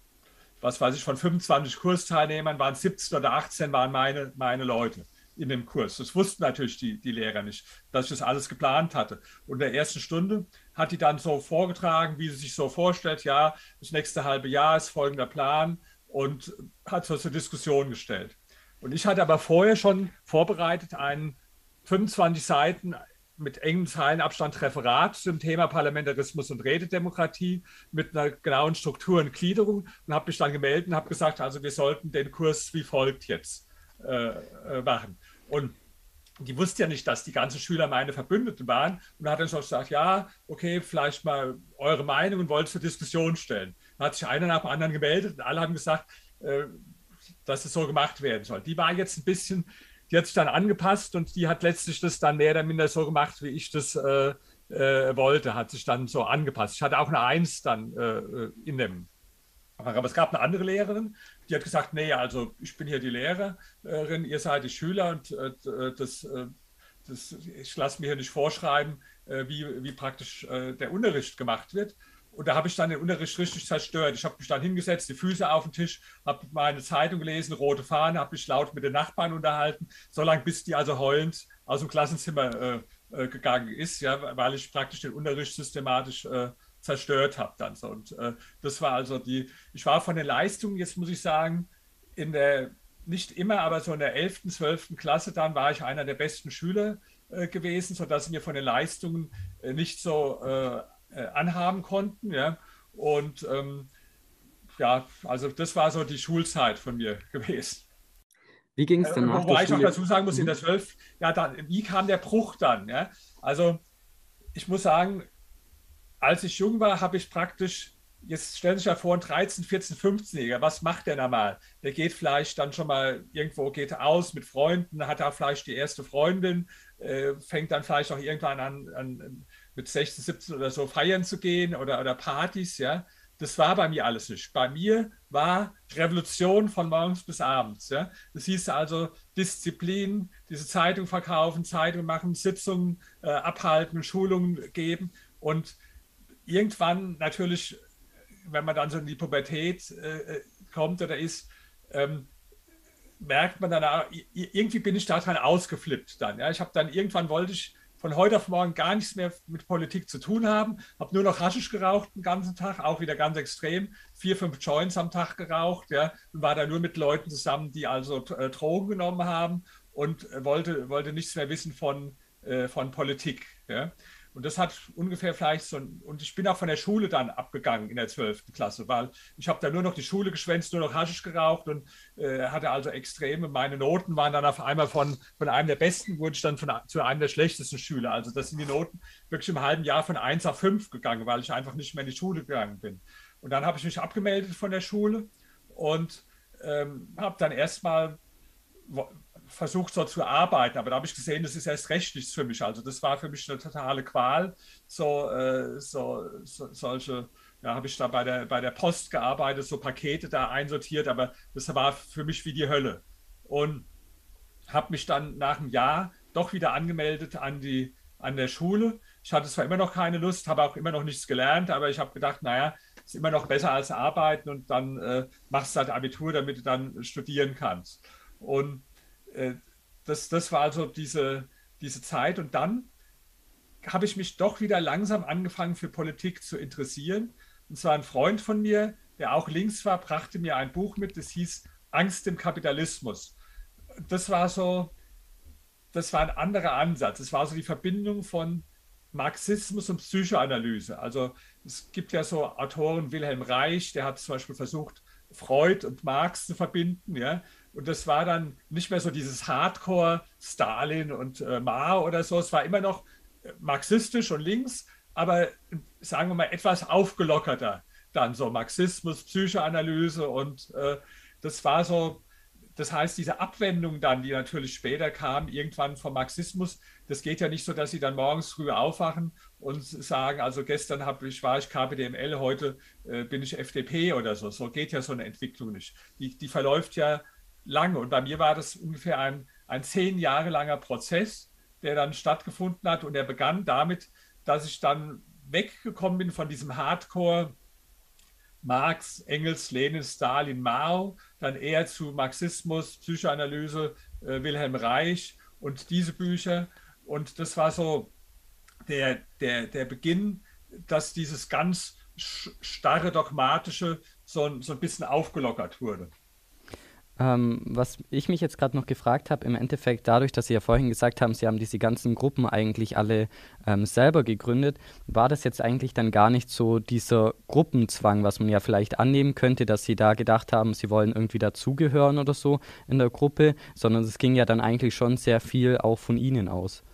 was weiß ich, von 25 Kursteilnehmern, waren 17 oder 18 waren meine, meine Leute in dem Kurs. Das wussten natürlich die, die Lehrer nicht, dass ich das alles geplant hatte. Und in der ersten Stunde hat die dann so vorgetragen, wie sie sich so vorstellt, ja, das nächste halbe Jahr ist folgender Plan und hat so zur Diskussion gestellt. Und ich hatte aber vorher schon vorbereitet einen 25 Seiten mit engem Zeilenabstand Referat zum Thema Parlamentarismus und Rededemokratie mit einer genauen Struktur und Gliederung und habe mich dann gemeldet und habe gesagt, also wir sollten den Kurs wie folgt jetzt äh, äh, machen. Und die wusste ja nicht, dass die ganzen Schüler meine Verbündeten waren und hat dann schon gesagt, ja, okay, vielleicht mal eure Meinung und wollte zur Diskussion stellen. Dann hat sich einer nach dem anderen gemeldet und alle haben gesagt, äh, dass es so gemacht werden soll. Die war jetzt ein bisschen die hat sich dann angepasst und die hat letztlich das dann mehr oder minder so gemacht, wie ich das äh, äh, wollte, hat sich dann so angepasst. Ich hatte auch eine Eins dann äh, äh in dem. Aber es gab eine andere Lehrerin, die hat gesagt, nee, also ich bin hier die Lehrerin, ihr seid die Schüler und äh, das, äh, das, ich lasse mir hier nicht vorschreiben, wie, wie praktisch der Unterricht gemacht wird. Und da habe ich dann den Unterricht richtig zerstört. Ich habe mich dann hingesetzt, die Füße auf den Tisch, habe meine Zeitung gelesen, rote Fahne, habe mich laut mit den Nachbarn unterhalten, so lange bis die also heulend aus dem Klassenzimmer äh, äh, gegangen ist, ja, weil ich praktisch den Unterricht systematisch äh, zerstört habe dann so. Und äh, das war also die, ich war von den Leistungen, jetzt muss ich sagen, in der, nicht immer, aber so in der 11., 12. Klasse dann war ich einer der besten Schüler äh, gewesen, sodass mir von den Leistungen äh, nicht so äh, anhaben konnten. Ja? Und ähm, ja, also das war so die Schulzeit von mir gewesen. Wie ging es denn äh, nach Wobei ich noch dazu sagen muss, in der 12, ja, dann, wie kam der Bruch dann? Ja? Also ich muss sagen, als ich jung war, habe ich praktisch, jetzt stellen Sie sich ja vor, ein 13, 14, 15-Jähriger, was macht der normal? Der geht vielleicht dann schon mal irgendwo, geht aus mit Freunden, hat da vielleicht die erste Freundin, äh, fängt dann vielleicht auch irgendwann an, an mit 16, 17 oder so feiern zu gehen oder, oder Partys, ja. Das war bei mir alles nicht. Bei mir war Revolution von morgens bis abends. Ja? Das hieß also Disziplin, diese Zeitung verkaufen, Zeitung machen, Sitzungen äh, abhalten, Schulungen geben. Und irgendwann natürlich, wenn man dann so in die Pubertät äh, kommt oder ist, ähm, merkt man dann, irgendwie bin ich daran ausgeflippt dann. Ja? Ich habe dann irgendwann wollte ich von heute auf morgen gar nichts mehr mit Politik zu tun haben. Habe nur noch Haschisch geraucht den ganzen Tag, auch wieder ganz extrem. Vier, fünf Joints am Tag geraucht, ja, und war da nur mit Leuten zusammen, die also äh, Drogen genommen haben und äh, wollte, wollte nichts mehr wissen von, äh, von Politik. Ja. Und das hat ungefähr vielleicht so, und ich bin auch von der Schule dann abgegangen in der 12. Klasse, weil ich habe da nur noch die Schule geschwänzt, nur noch Haschisch geraucht und äh, hatte also Extreme. Meine Noten waren dann auf einmal von, von einem der besten, wurde ich dann von, zu einem der schlechtesten Schüler. Also das sind die Noten wirklich im halben Jahr von 1 auf 5 gegangen, weil ich einfach nicht mehr in die Schule gegangen bin. Und dann habe ich mich abgemeldet von der Schule und ähm, habe dann erstmal versucht, so zu arbeiten. Aber da habe ich gesehen, das ist erst recht nichts für mich. Also das war für mich eine totale Qual, so, äh, so, so solche Da habe ich da bei der, bei der Post gearbeitet, so Pakete da einsortiert, aber das war für mich wie die Hölle. Und habe mich dann nach einem Jahr doch wieder angemeldet an, die, an der Schule. Ich hatte zwar immer noch keine Lust, habe auch immer noch nichts gelernt, aber ich habe gedacht, naja, ist immer noch besser als arbeiten und dann äh, machst du halt Abitur, damit du dann studieren kannst. Und äh, das, das war also diese, diese Zeit. Und dann habe ich mich doch wieder langsam angefangen für Politik zu interessieren. Und zwar ein Freund von mir, der auch links war, brachte mir ein Buch mit, das hieß Angst im Kapitalismus. Das war so, das war ein anderer Ansatz. Es war so die Verbindung von Marxismus und Psychoanalyse. Also es gibt ja so Autoren, Wilhelm Reich, der hat zum Beispiel versucht, Freud und Marx zu verbinden, ja. Und das war dann nicht mehr so dieses Hardcore Stalin und äh, Mao oder so. Es war immer noch äh, marxistisch und links, aber sagen wir mal etwas aufgelockerter. Dann so Marxismus, Psychoanalyse und äh, das war so das heißt, diese Abwendung dann, die natürlich später kam, irgendwann vom Marxismus, das geht ja nicht so, dass sie dann morgens früh aufwachen und sagen, also gestern ich, war ich KPDML, heute äh, bin ich FDP oder so. So geht ja so eine Entwicklung nicht. Die, die verläuft ja lange. Und bei mir war das ungefähr ein, ein zehn Jahre langer Prozess, der dann stattgefunden hat. Und der begann damit, dass ich dann weggekommen bin von diesem Hardcore- Marx, Engels, Lenin, Stalin, Mao, dann eher zu Marxismus, Psychoanalyse, äh, Wilhelm Reich und diese Bücher. Und das war so der, der, der Beginn, dass dieses ganz starre Dogmatische so, so ein bisschen aufgelockert wurde. Ähm, was ich mich jetzt gerade noch gefragt habe, im Endeffekt dadurch, dass Sie ja vorhin gesagt haben, Sie haben diese ganzen Gruppen eigentlich alle ähm, selber gegründet, war das jetzt eigentlich dann gar nicht so dieser Gruppenzwang, was man ja vielleicht annehmen könnte, dass Sie da gedacht haben, Sie wollen irgendwie dazugehören oder so in der Gruppe, sondern es ging ja dann eigentlich schon sehr viel auch von Ihnen aus.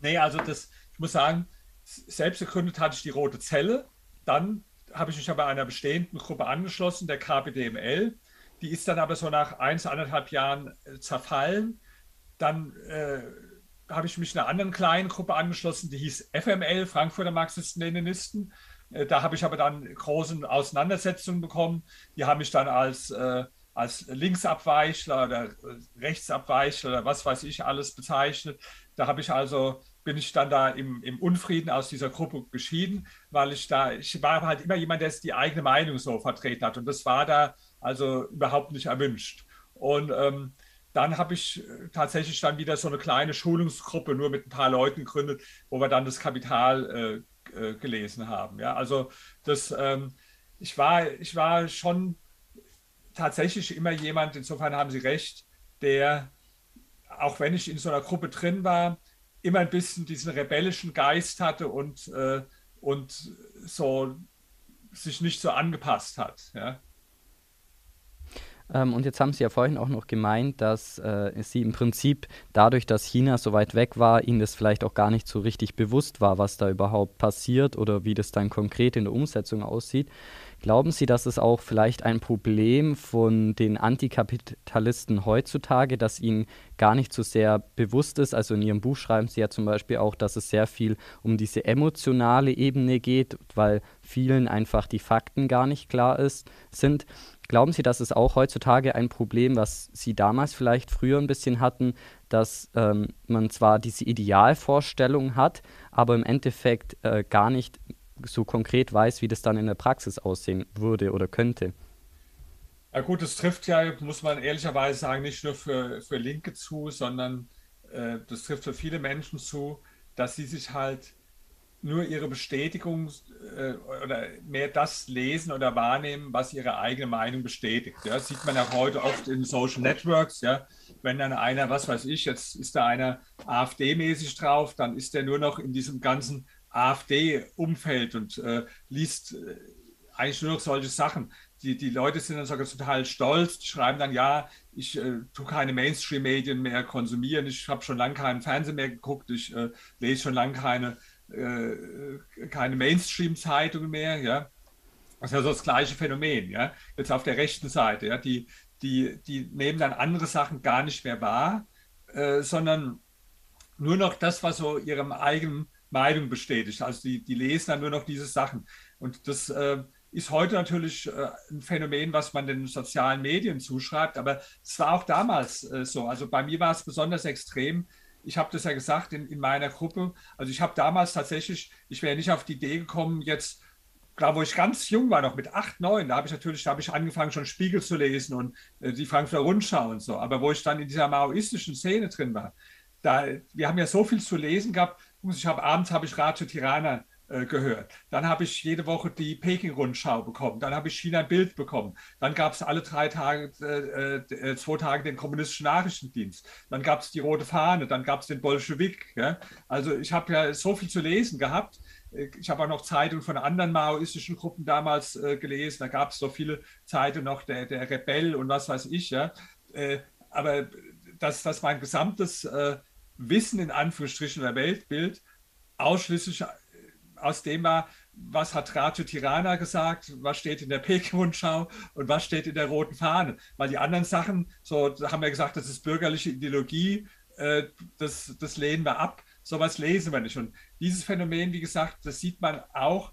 Nee, also das, ich muss sagen, selbst gegründet hatte ich die Rote Zelle, dann habe ich mich aber einer bestehenden Gruppe angeschlossen, der KPDML die ist dann aber so nach eins, anderthalb Jahren äh, zerfallen. Dann äh, habe ich mich einer anderen kleinen Gruppe angeschlossen, die hieß FML, Frankfurter Marxisten-Leninisten. Äh, da habe ich aber dann große Auseinandersetzungen bekommen. Die haben mich dann als, äh, als Linksabweichler oder Rechtsabweichler oder was weiß ich alles bezeichnet. Da habe ich also bin ich dann da im, im, Unfrieden aus dieser Gruppe geschieden, weil ich da, ich war halt immer jemand, der die eigene Meinung so vertreten hat. Und das war da also überhaupt nicht erwünscht. Und ähm, dann habe ich äh, tatsächlich dann wieder so eine kleine Schulungsgruppe nur mit ein paar Leuten gegründet, wo wir dann das Kapital äh, äh, gelesen haben. Ja, also das, ähm, ich war, ich war schon tatsächlich immer jemand, insofern haben Sie recht, der, auch wenn ich in so einer Gruppe drin war, immer ein bisschen diesen rebellischen Geist hatte und, äh, und so sich nicht so angepasst hat. Ja. Ähm, und jetzt haben Sie ja vorhin auch noch gemeint, dass äh, Sie im Prinzip dadurch, dass China so weit weg war, Ihnen das vielleicht auch gar nicht so richtig bewusst war, was da überhaupt passiert oder wie das dann konkret in der Umsetzung aussieht. Glauben Sie, dass es auch vielleicht ein Problem von den Antikapitalisten heutzutage, dass ihnen gar nicht so sehr bewusst ist? Also in Ihrem Buch schreiben Sie ja zum Beispiel auch, dass es sehr viel um diese emotionale Ebene geht, weil vielen einfach die Fakten gar nicht klar ist, sind. Glauben Sie, dass es auch heutzutage ein Problem, was Sie damals vielleicht früher ein bisschen hatten, dass ähm, man zwar diese Idealvorstellung hat, aber im Endeffekt äh, gar nicht so konkret weiß, wie das dann in der Praxis aussehen würde oder könnte? Ja gut, es trifft ja, muss man ehrlicherweise sagen, nicht nur für, für Linke zu, sondern äh, das trifft für viele Menschen zu, dass sie sich halt nur ihre Bestätigung äh, oder mehr das lesen oder wahrnehmen, was ihre eigene Meinung bestätigt. Ja, das sieht man ja heute oft in Social Networks. Ja, wenn dann einer, was weiß ich, jetzt ist da einer AfD-mäßig drauf, dann ist der nur noch in diesem ganzen AfD-Umfeld und äh, liest äh, eigentlich nur noch solche Sachen. Die, die Leute sind dann sogar total stolz, die schreiben dann, ja, ich äh, tue keine Mainstream-Medien mehr konsumieren, ich habe schon lange keinen Fernsehen mehr geguckt, ich äh, lese schon lange keine äh, keine Mainstream-Zeitungen mehr, ja. Das ist ja so das gleiche Phänomen, ja. Jetzt auf der rechten Seite, ja, die, die, die nehmen dann andere Sachen gar nicht mehr wahr, äh, sondern nur noch das, was so ihrem eigenen Meinung bestätigt. Also die, die lesen dann nur noch diese Sachen. Und das äh, ist heute natürlich äh, ein Phänomen, was man den sozialen Medien zuschreibt, aber es war auch damals äh, so. Also bei mir war es besonders extrem. Ich habe das ja gesagt in, in meiner Gruppe. Also ich habe damals tatsächlich, ich wäre nicht auf die Idee gekommen, jetzt klar, wo ich ganz jung war, noch mit acht, neun, da habe ich natürlich, da habe ich angefangen, schon Spiegel zu lesen und äh, die Frankfurter Rundschau und so. Aber wo ich dann in dieser maoistischen Szene drin war, da, wir haben ja so viel zu lesen gehabt. Ich habe abends habe ich Ratio Tirana gehört. Dann habe ich jede Woche die Peking-Rundschau bekommen. Dann habe ich China Bild bekommen. Dann gab es alle drei Tage, äh, äh, zwei Tage den kommunistischen Nachrichtendienst. Dann gab es die Rote Fahne. Dann gab es den Bolschewik. Ja? Also ich habe ja so viel zu lesen gehabt. Ich habe auch noch Zeitungen von anderen maoistischen Gruppen damals äh, gelesen. Da gab es so viele Zeitungen noch, der, der Rebell und was weiß ich. Ja? Äh, aber dass, dass mein gesamtes äh, Wissen in Anführungsstrichen oder Weltbild ausschließlich aus dem war, was hat Ratio Tirana gesagt, was steht in der Peking-Rundschau und was steht in der Roten Fahne. Weil die anderen Sachen, so haben wir gesagt, das ist bürgerliche Ideologie, äh, das, das lehnen wir ab, sowas lesen wir nicht. Und dieses Phänomen, wie gesagt, das sieht man auch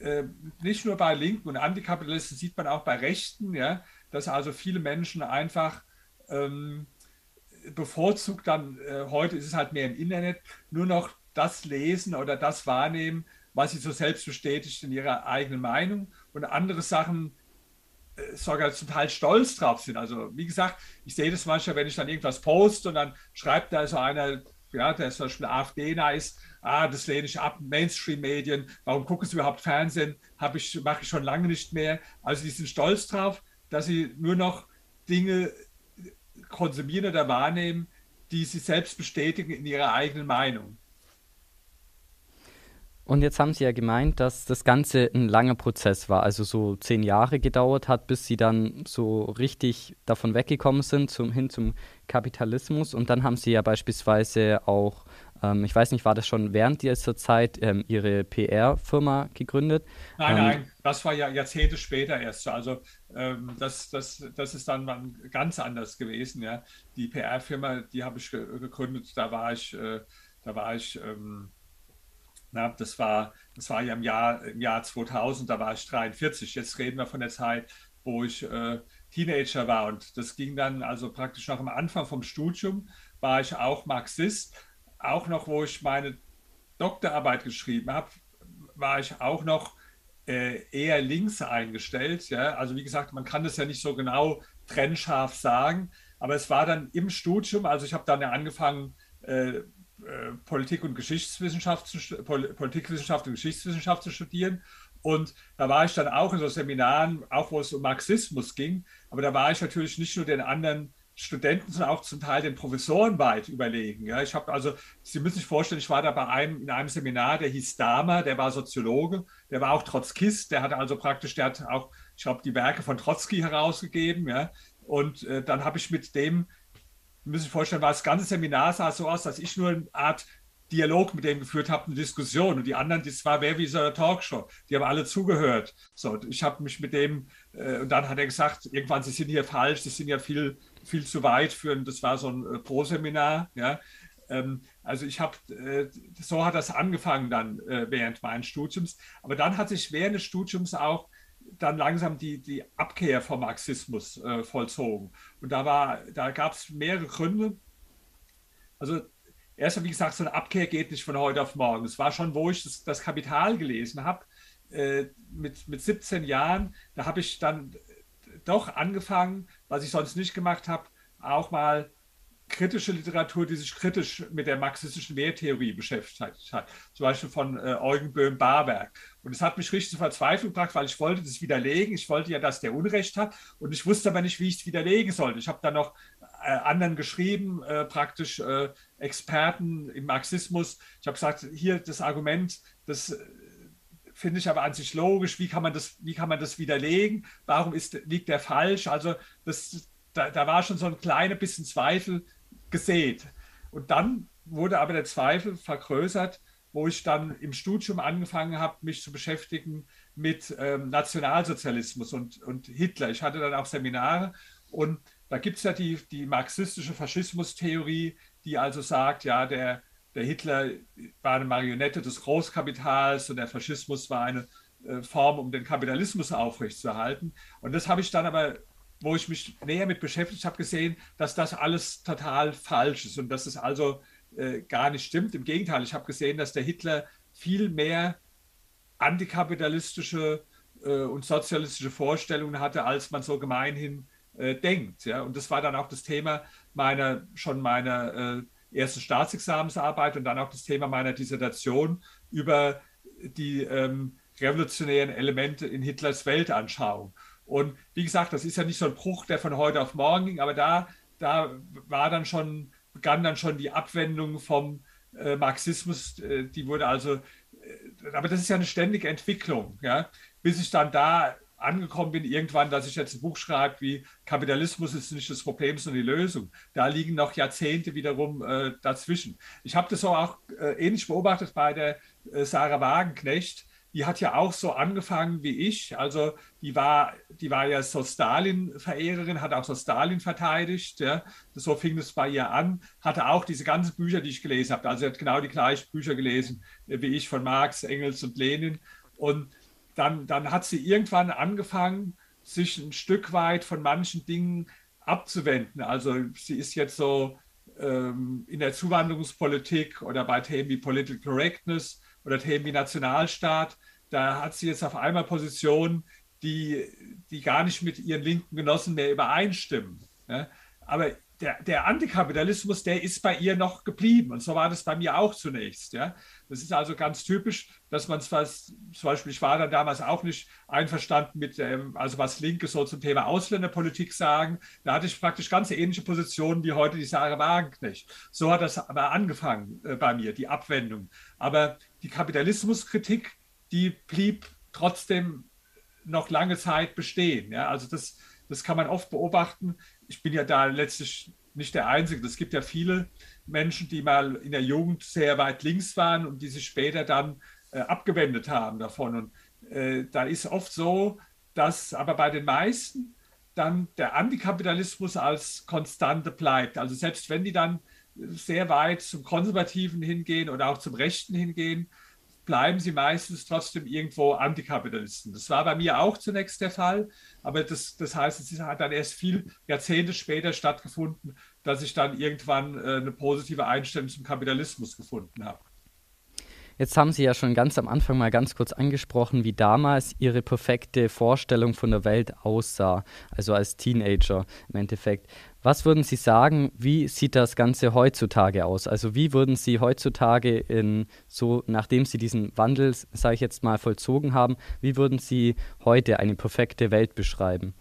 äh, nicht nur bei Linken und Antikapitalisten, sieht man auch bei Rechten, ja, dass also viele Menschen einfach ähm, bevorzugt dann, äh, heute ist es halt mehr im Internet, nur noch das lesen oder das wahrnehmen, was sie so selbst bestätigt in ihrer eigenen Meinung und andere Sachen äh, sogar zum Teil stolz drauf sind. Also wie gesagt, ich sehe das manchmal, wenn ich dann irgendwas poste und dann schreibt da so einer, ja, der zum Beispiel AfD ist, ah, das lehne ich ab, Mainstream-Medien, warum gucken sie überhaupt Fernsehen, ich, mache ich schon lange nicht mehr. Also die sind stolz drauf, dass sie nur noch Dinge konsumieren oder wahrnehmen, die sie selbst bestätigen in ihrer eigenen Meinung. Und jetzt haben Sie ja gemeint, dass das Ganze ein langer Prozess war, also so zehn Jahre gedauert hat, bis Sie dann so richtig davon weggekommen sind, zum, hin zum Kapitalismus. Und dann haben Sie ja beispielsweise auch, ähm, ich weiß nicht, war das schon während dieser Zeit ähm, Ihre PR-Firma gegründet? Nein, ähm, nein, das war ja Jahrzehnte später erst. Also ähm, das, das, das ist dann ganz anders gewesen. Ja. Die PR-Firma, die habe ich gegründet, da war ich, äh, da war ich ähm, na, das, war, das war ja im Jahr, im Jahr 2000, da war ich 43. Jetzt reden wir von der Zeit, wo ich äh, Teenager war. Und das ging dann also praktisch noch am Anfang vom Studium, war ich auch Marxist. Auch noch, wo ich meine Doktorarbeit geschrieben habe, war ich auch noch äh, eher links eingestellt. Ja? Also wie gesagt, man kann das ja nicht so genau trennscharf sagen. Aber es war dann im Studium, also ich habe dann ja angefangen, äh, Politik und Geschichtswissenschaft zu, Politikwissenschaft und Geschichtswissenschaft zu studieren. Und da war ich dann auch in so Seminaren, auch wo es um Marxismus ging. Aber da war ich natürlich nicht nur den anderen Studenten, sondern auch zum Teil den Professoren weit überlegen. Ja, ich habe also, Sie müssen sich vorstellen, ich war da bei einem in einem Seminar, der hieß Dahmer, der war Soziologe, der war auch Trotzkist, der hatte also praktisch, der hat auch, ich glaube, die Werke von Trotzki herausgegeben. Ja, und äh, dann habe ich mit dem müssen sich vorstellen, war das ganze Seminar sah so aus, dass ich nur eine Art Dialog mit dem geführt habe, eine Diskussion. Und die anderen, das war wer wie so eine Talkshow. Die haben alle zugehört. So, ich habe mich mit dem, äh, und dann hat er gesagt, irgendwann, Sie sind hier falsch, Sie sind ja viel, viel zu weit für, ein, das war so ein äh, Pro-Seminar, ja. Ähm, also ich habe, äh, so hat das angefangen dann äh, während meines Studiums. Aber dann hat sich während des Studiums auch dann langsam die, die Abkehr vom Marxismus äh, vollzogen. Und da, da gab es mehrere Gründe. Also erstmal, wie gesagt, so eine Abkehr geht nicht von heute auf morgen. Es war schon, wo ich das, das Kapital gelesen habe, äh, mit, mit 17 Jahren, da habe ich dann doch angefangen, was ich sonst nicht gemacht habe, auch mal kritische Literatur, die sich kritisch mit der marxistischen Werttheorie beschäftigt hat. Zum Beispiel von äh, Eugen Böhm-Barwerk. Und es hat mich richtig zu Verzweiflung gebracht, weil ich wollte das widerlegen. Ich wollte ja, dass der Unrecht hat. Und ich wusste aber nicht, wie ich es widerlegen sollte. Ich habe dann noch äh, anderen geschrieben, äh, praktisch äh, Experten im Marxismus. Ich habe gesagt, hier das Argument, das äh, finde ich aber an sich logisch. Wie kann man das, wie kann man das widerlegen? Warum ist, liegt der falsch? Also das, da, da war schon so ein kleiner bisschen Zweifel gesät. Und dann wurde aber der Zweifel vergrößert, wo ich dann im Studium angefangen habe, mich zu beschäftigen mit ähm, Nationalsozialismus und, und Hitler. Ich hatte dann auch Seminare und da gibt es ja die, die marxistische Faschismustheorie, die also sagt, ja, der, der Hitler war eine Marionette des Großkapitals und der Faschismus war eine äh, Form, um den Kapitalismus aufrechtzuerhalten. Und das habe ich dann aber, wo ich mich näher mit beschäftigt habe, gesehen, dass das alles total falsch ist und dass es also äh, gar nicht stimmt. Im Gegenteil, ich habe gesehen, dass der Hitler viel mehr antikapitalistische äh, und sozialistische Vorstellungen hatte, als man so gemeinhin äh, denkt. Ja? Und das war dann auch das Thema meiner, schon meiner äh, ersten Staatsexamensarbeit und dann auch das Thema meiner Dissertation über die ähm, revolutionären Elemente in Hitlers Weltanschauung. Und wie gesagt, das ist ja nicht so ein Bruch, der von heute auf morgen ging, aber da, da war dann schon, begann dann schon die Abwendung vom äh, Marxismus, äh, die wurde also, äh, aber das ist ja eine ständige Entwicklung, ja, bis ich dann da angekommen bin, irgendwann, dass ich jetzt ein Buch schreibe wie Kapitalismus ist nicht das Problem, sondern die Lösung. Da liegen noch Jahrzehnte wiederum äh, dazwischen. Ich habe das auch äh, ähnlich beobachtet bei der äh, Sarah Wagenknecht, die hat ja auch so angefangen wie ich. Also die war, die war ja so Stalin-Verehrerin, hat auch so Stalin verteidigt. Ja. So fing es bei ihr an. Hatte auch diese ganzen Bücher, die ich gelesen habe. Also sie hat genau die gleichen Bücher gelesen äh, wie ich von Marx, Engels und Lenin. Und dann, dann hat sie irgendwann angefangen, sich ein Stück weit von manchen Dingen abzuwenden. Also sie ist jetzt so ähm, in der Zuwanderungspolitik oder bei Themen wie Political Correctness oder Themen wie Nationalstaat, da hat sie jetzt auf einmal Positionen, die, die gar nicht mit ihren linken Genossen mehr übereinstimmen. Ja? Aber der, der Antikapitalismus, der ist bei ihr noch geblieben. Und so war das bei mir auch zunächst. Ja? Das ist also ganz typisch, dass man zwar, zum Beispiel, ich war dann damals auch nicht einverstanden mit, ähm, also was Linke so zum Thema Ausländerpolitik sagen. Da hatte ich praktisch ganz ähnliche Positionen wie heute die Sarah Wagenknecht. So hat das aber angefangen äh, bei mir, die Abwendung. Aber die Kapitalismuskritik, die blieb trotzdem noch lange Zeit bestehen. Ja? Also das, das kann man oft beobachten ich bin ja da letztlich nicht der Einzige. Es gibt ja viele Menschen, die mal in der Jugend sehr weit links waren und die sich später dann äh, abgewendet haben davon. Und äh, da ist oft so, dass aber bei den meisten dann der Antikapitalismus als Konstante bleibt. Also selbst wenn die dann sehr weit zum Konservativen hingehen oder auch zum Rechten hingehen, bleiben sie meistens trotzdem irgendwo Antikapitalisten. Das war bei mir auch zunächst der Fall, aber das, das heißt, es hat dann erst viel Jahrzehnte später stattgefunden, dass ich dann irgendwann äh, eine positive Einstellung zum Kapitalismus gefunden habe. Jetzt haben Sie ja schon ganz am Anfang mal ganz kurz angesprochen, wie damals Ihre perfekte Vorstellung von der Welt aussah, also als Teenager im Endeffekt. Was würden Sie sagen, wie sieht das Ganze heutzutage aus? Also wie würden Sie heutzutage in so, nachdem Sie diesen Wandel, sage ich jetzt mal, vollzogen haben, wie würden Sie heute eine perfekte Welt beschreiben?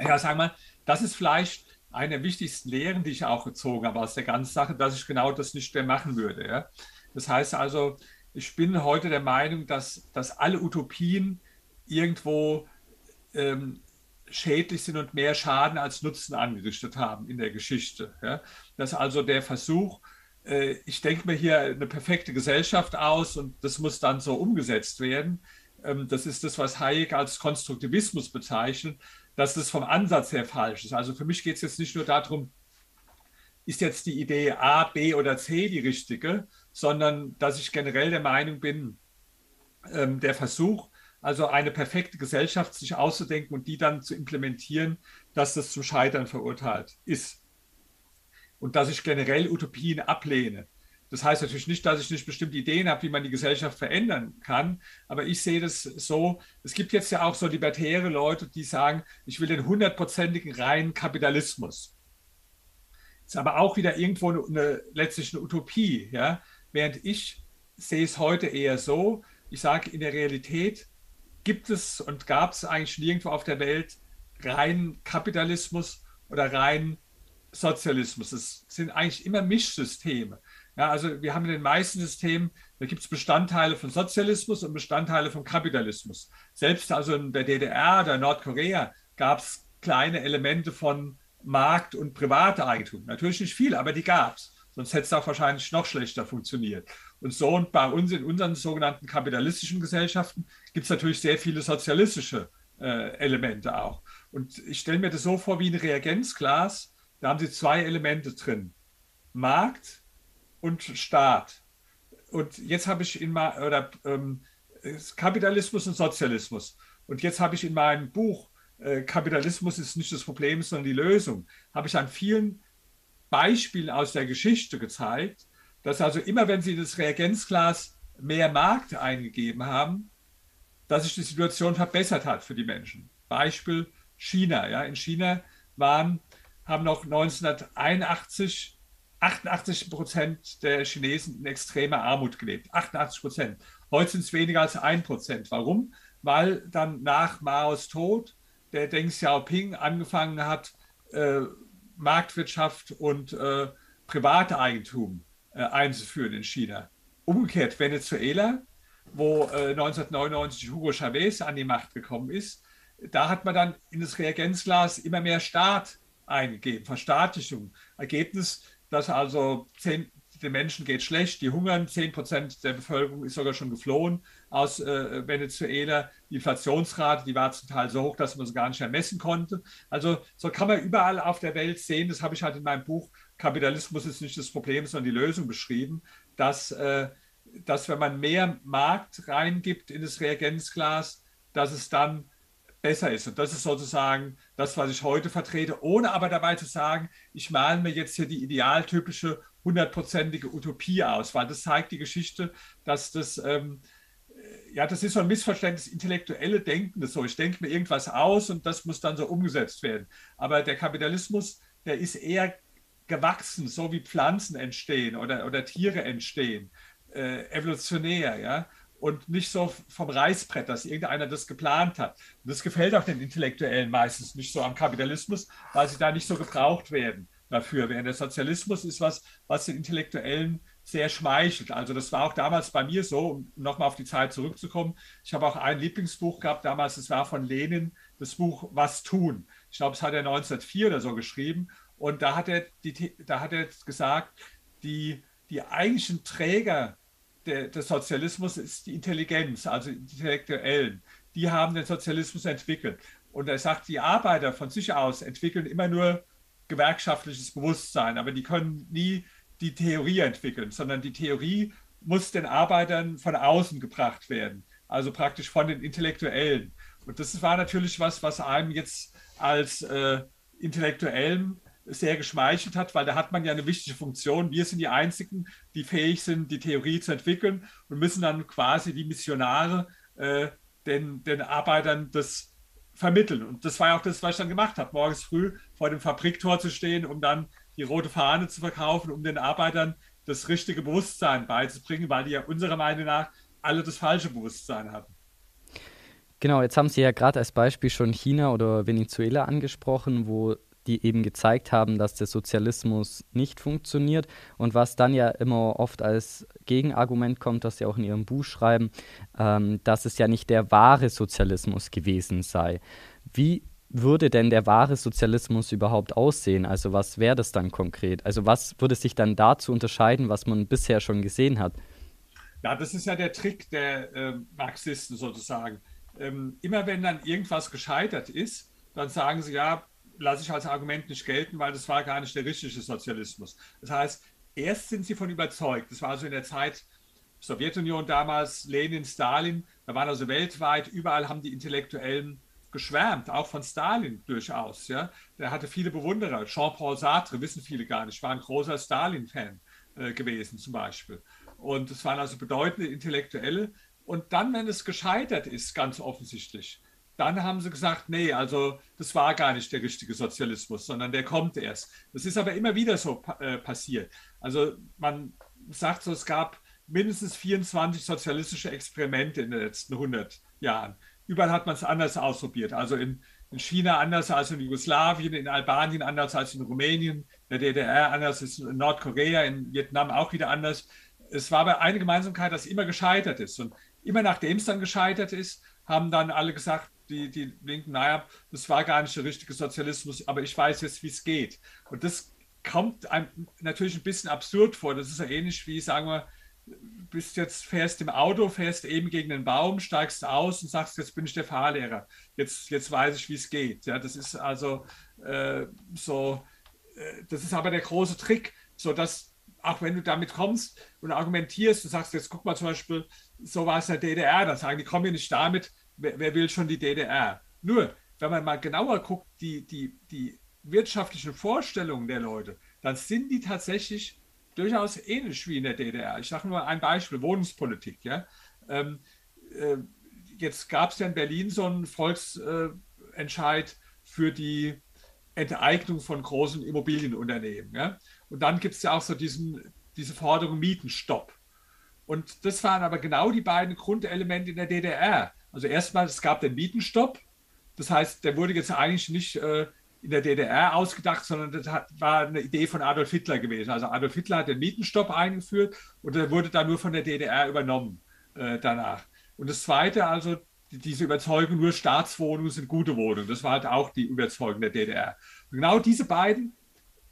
Ja, sagen wir, das ist vielleicht eine der wichtigsten Lehren, die ich auch gezogen habe aus der ganzen Sache, dass ich genau das nicht mehr machen würde. Ja? Das heißt also, ich bin heute der Meinung, dass, dass alle Utopien irgendwo ähm, schädlich sind und mehr Schaden als Nutzen angerichtet haben in der Geschichte. Ja? Dass also der Versuch, äh, ich denke mir hier eine perfekte Gesellschaft aus und das muss dann so umgesetzt werden. Ähm, das ist das, was Hayek als Konstruktivismus bezeichnet, dass das vom Ansatz her falsch ist. Also für mich geht es jetzt nicht nur darum, ist jetzt die Idee A, B oder C die richtige, sondern dass ich generell der Meinung bin, ähm, der Versuch, also eine perfekte Gesellschaft sich auszudenken und die dann zu implementieren, dass das zum Scheitern verurteilt ist. Und dass ich generell Utopien ablehne. Das heißt natürlich nicht, dass ich nicht bestimmte Ideen habe, wie man die Gesellschaft verändern kann, aber ich sehe das so, es gibt jetzt ja auch so libertäre Leute, die sagen, ich will den hundertprozentigen reinen Kapitalismus. Ist aber auch wieder irgendwo eine, eine, letztlich eine Utopie, ja? während ich sehe es heute eher so, ich sage, in der Realität gibt es und gab es eigentlich nirgendwo auf der Welt rein Kapitalismus oder rein Sozialismus. Es sind eigentlich immer Mischsysteme. Ja, also wir haben in den meisten Systemen, da gibt es Bestandteile von Sozialismus und Bestandteile von Kapitalismus. Selbst also in der DDR oder Nordkorea gab es kleine Elemente von Markt- und Privateigentum. Natürlich nicht viel, aber die gab es. Sonst hätte es auch wahrscheinlich noch schlechter funktioniert. Und so und bei uns in unseren sogenannten kapitalistischen Gesellschaften gibt es natürlich sehr viele sozialistische äh, Elemente auch. Und ich stelle mir das so vor wie ein Reagenzglas. Da haben Sie zwei Elemente drin: Markt und Staat. Und jetzt habe ich in mal oder ähm, Kapitalismus und Sozialismus. Und jetzt habe ich in meinem Buch äh, Kapitalismus ist nicht das Problem, sondern die Lösung, habe ich an vielen Beispielen aus der Geschichte gezeigt, dass also immer, wenn Sie das Reagenzglas mehr Markt eingegeben haben, dass sich die Situation verbessert hat für die Menschen. Beispiel China. Ja. In China waren, haben noch 1981 88 Prozent der Chinesen in extremer Armut gelebt. 88 Prozent. Heute sind es weniger als ein Prozent. Warum? Weil dann nach Maos Tod der Deng Xiaoping angefangen hat, äh, Marktwirtschaft und äh, Privateigentum einzuführen in China. Umgekehrt Venezuela, wo 1999 äh, Hugo Chavez an die Macht gekommen ist, da hat man dann in das Reagenzglas immer mehr Staat eingegeben, Verstaatlichung. Ergebnis, dass also 10, den Menschen geht schlecht, die hungern, 10 Prozent der Bevölkerung ist sogar schon geflohen aus äh, Venezuela. Die Inflationsrate, die war zum Teil so hoch, dass man es gar nicht mehr messen konnte. Also so kann man überall auf der Welt sehen, das habe ich halt in meinem Buch Kapitalismus ist nicht das Problem, sondern die Lösung beschrieben, dass, äh, dass wenn man mehr Markt reingibt in das Reagenzglas, dass es dann besser ist. Und das ist sozusagen das, was ich heute vertrete, ohne aber dabei zu sagen, ich male mir jetzt hier die idealtypische hundertprozentige Utopie aus, weil das zeigt die Geschichte, dass das, ähm, äh, ja, das ist so ein Missverständnis, intellektuelle Denken, das so, ich denke mir irgendwas aus und das muss dann so umgesetzt werden. Aber der Kapitalismus, der ist eher gewachsen, so wie Pflanzen entstehen oder, oder Tiere entstehen, äh, evolutionär, ja und nicht so vom Reißbrett, dass irgendeiner das geplant hat. Und das gefällt auch den Intellektuellen meistens nicht so am Kapitalismus, weil sie da nicht so gebraucht werden dafür. Während der Sozialismus ist was, was den Intellektuellen sehr schmeichelt. Also das war auch damals bei mir so, um nochmal auf die Zeit zurückzukommen. Ich habe auch ein Lieblingsbuch gehabt damals, das war von Lenin, das Buch Was tun. Ich glaube, es hat er 1904 oder so geschrieben. Und da hat er, die, da hat er gesagt, die, die eigentlichen Träger der, des Sozialismus ist die Intelligenz, also die Intellektuellen. Die haben den Sozialismus entwickelt. Und er sagt, die Arbeiter von sich aus entwickeln immer nur gewerkschaftliches Bewusstsein, aber die können nie die Theorie entwickeln, sondern die Theorie muss den Arbeitern von außen gebracht werden, also praktisch von den Intellektuellen. Und das war natürlich was, was einem jetzt als äh, Intellektuellen sehr geschmeichelt hat, weil da hat man ja eine wichtige Funktion. Wir sind die Einzigen, die fähig sind, die Theorie zu entwickeln und müssen dann quasi wie Missionare äh, den, den Arbeitern das vermitteln. Und das war ja auch das, was ich dann gemacht habe, morgens früh vor dem Fabriktor zu stehen, um dann die rote Fahne zu verkaufen, um den Arbeitern das richtige Bewusstsein beizubringen, weil die ja unserer Meinung nach alle das falsche Bewusstsein hatten. Genau, jetzt haben Sie ja gerade als Beispiel schon China oder Venezuela angesprochen, wo die eben gezeigt haben, dass der Sozialismus nicht funktioniert und was dann ja immer oft als Gegenargument kommt, dass sie auch in ihrem Buch schreiben, ähm, dass es ja nicht der wahre Sozialismus gewesen sei. Wie würde denn der wahre Sozialismus überhaupt aussehen? Also was wäre das dann konkret? Also was würde sich dann dazu unterscheiden, was man bisher schon gesehen hat? Ja, das ist ja der Trick der äh, Marxisten sozusagen. Ähm, immer wenn dann irgendwas gescheitert ist, dann sagen sie, ja, lasse ich als Argument nicht gelten, weil das war gar nicht der richtige Sozialismus. Das heißt, erst sind sie von überzeugt, das war also in der Zeit Sowjetunion damals, Lenin, Stalin, da waren also weltweit, überall haben die Intellektuellen geschwärmt, auch von Stalin durchaus. Ja? Der hatte viele Bewunderer. Jean-Paul Sartre, wissen viele gar nicht, war ein großer Stalin-Fan äh, gewesen zum Beispiel. Und es waren also bedeutende Intellektuelle. Und dann, wenn es gescheitert ist, ganz offensichtlich, dann haben sie gesagt, nee, also das war gar nicht der richtige Sozialismus, sondern der kommt erst. Das ist aber immer wieder so äh, passiert. Also man sagt so, es gab mindestens 24 sozialistische Experimente in den letzten 100 Jahren. Überall hat man es anders ausprobiert. Also in, in, China anders als in Jugoslawien, in Albanien anders als in Rumänien, in der DDR anders als in Nordkorea, in Vietnam auch wieder anders. Es war aber eine Gemeinsamkeit, dass immer gescheitert ist. Und immer nachdem es dann gescheitert ist, haben dann alle gesagt, die, die Linken, naja, das war gar nicht der richtige Sozialismus, aber ich weiß jetzt, wie es geht. Und das kommt einem natürlich ein bisschen absurd vor. Das ist ja ähnlich wie, sagen wir, bist jetzt, fährst im Auto, fährst eben gegen den Baum, steigst aus und sagst, jetzt bin ich der Fahrlehrer. Jetzt, jetzt weiß ich, wie es geht. Ja, das ist also äh, so, äh, das ist aber der große Trick, so dass auch wenn du damit kommst und argumentierst, du sagst, jetzt guck mal zum Beispiel, so war es in der DDR, dann sagen die, kommen ja nicht damit, wer, wer, will schon die DDR? Nur, wenn man mal genauer guckt, die, die, die wirtschaftlichen Vorstellungen der Leute, dann sind die tatsächlich durchaus ähnlich wie in der DDR. Ich sage nur ein Beispiel, Wohnungspolitik. Ja? Ähm, äh, jetzt gab es ja in Berlin so einen Volksentscheid für die Enteignung von großen Immobilienunternehmen. Ja? Und dann gibt es ja auch so diesen, diese Forderung Mietenstopp. Und das waren aber genau die beiden Grundelemente in der DDR. Also erstmal, es gab den Mietenstopp. Das heißt, der wurde jetzt eigentlich nicht äh, in der DDR ausgedacht, sondern das hat, war eine Idee von Adolf Hitler gewesen. Also Adolf Hitler hat den Mietenstopp eingeführt und der wurde dann nur von der DDR übernommen äh, danach. Und das Zweite, also die, diese Überzeugung, nur Staatswohnungen sind gute Wohnungen. Das war halt auch die Überzeugung der DDR. Und genau diese beiden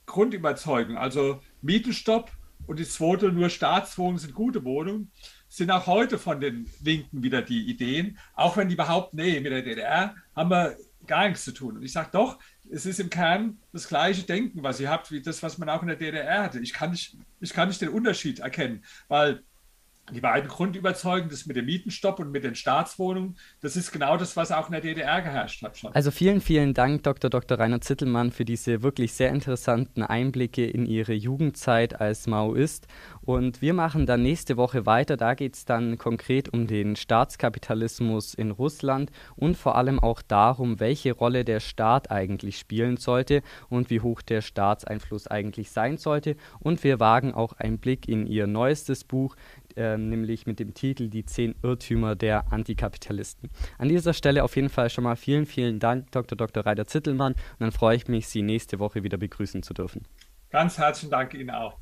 Grundüberzeugungen, also Mietenstopp und die zweite, nur Staatswohnungen sind gute Wohnungen, sind auch heute von den Linken wieder die Ideen, auch wenn die behaupten, nee, mit der DDR haben wir gar nichts zu tun. Und ich sage doch, es ist im Kern das gleiche Denken, was ihr habt, wie das, was man auch in der DDR hatte. Ich kann nicht, ich kann nicht den Unterschied erkennen, weil die beiden Grundüberzeugungen, das mit dem Mietenstopp und mit den Staatswohnungen, das ist genau das, was auch in der DDR geherrscht hat schon. Also vielen, vielen Dank, Dr. Dr. Rainer Zittelmann, für diese wirklich sehr interessanten Einblicke in Ihre Jugendzeit als Maoist. Und wir machen dann nächste Woche weiter. Da geht es dann konkret um den Staatskapitalismus in Russland und vor allem auch darum, welche Rolle der Staat eigentlich spielen sollte und wie hoch der Staatseinfluss eigentlich sein sollte. Und wir wagen auch einen Blick in Ihr neuestes Buch, äh, nämlich mit dem Titel Die zehn Irrtümer der Antikapitalisten. An dieser Stelle auf jeden Fall schon mal vielen, vielen Dank, Dr. Dr. Reiter Zittelmann. Und dann freue ich mich, Sie nächste Woche wieder begrüßen zu dürfen. Ganz herzlichen Dank Ihnen auch.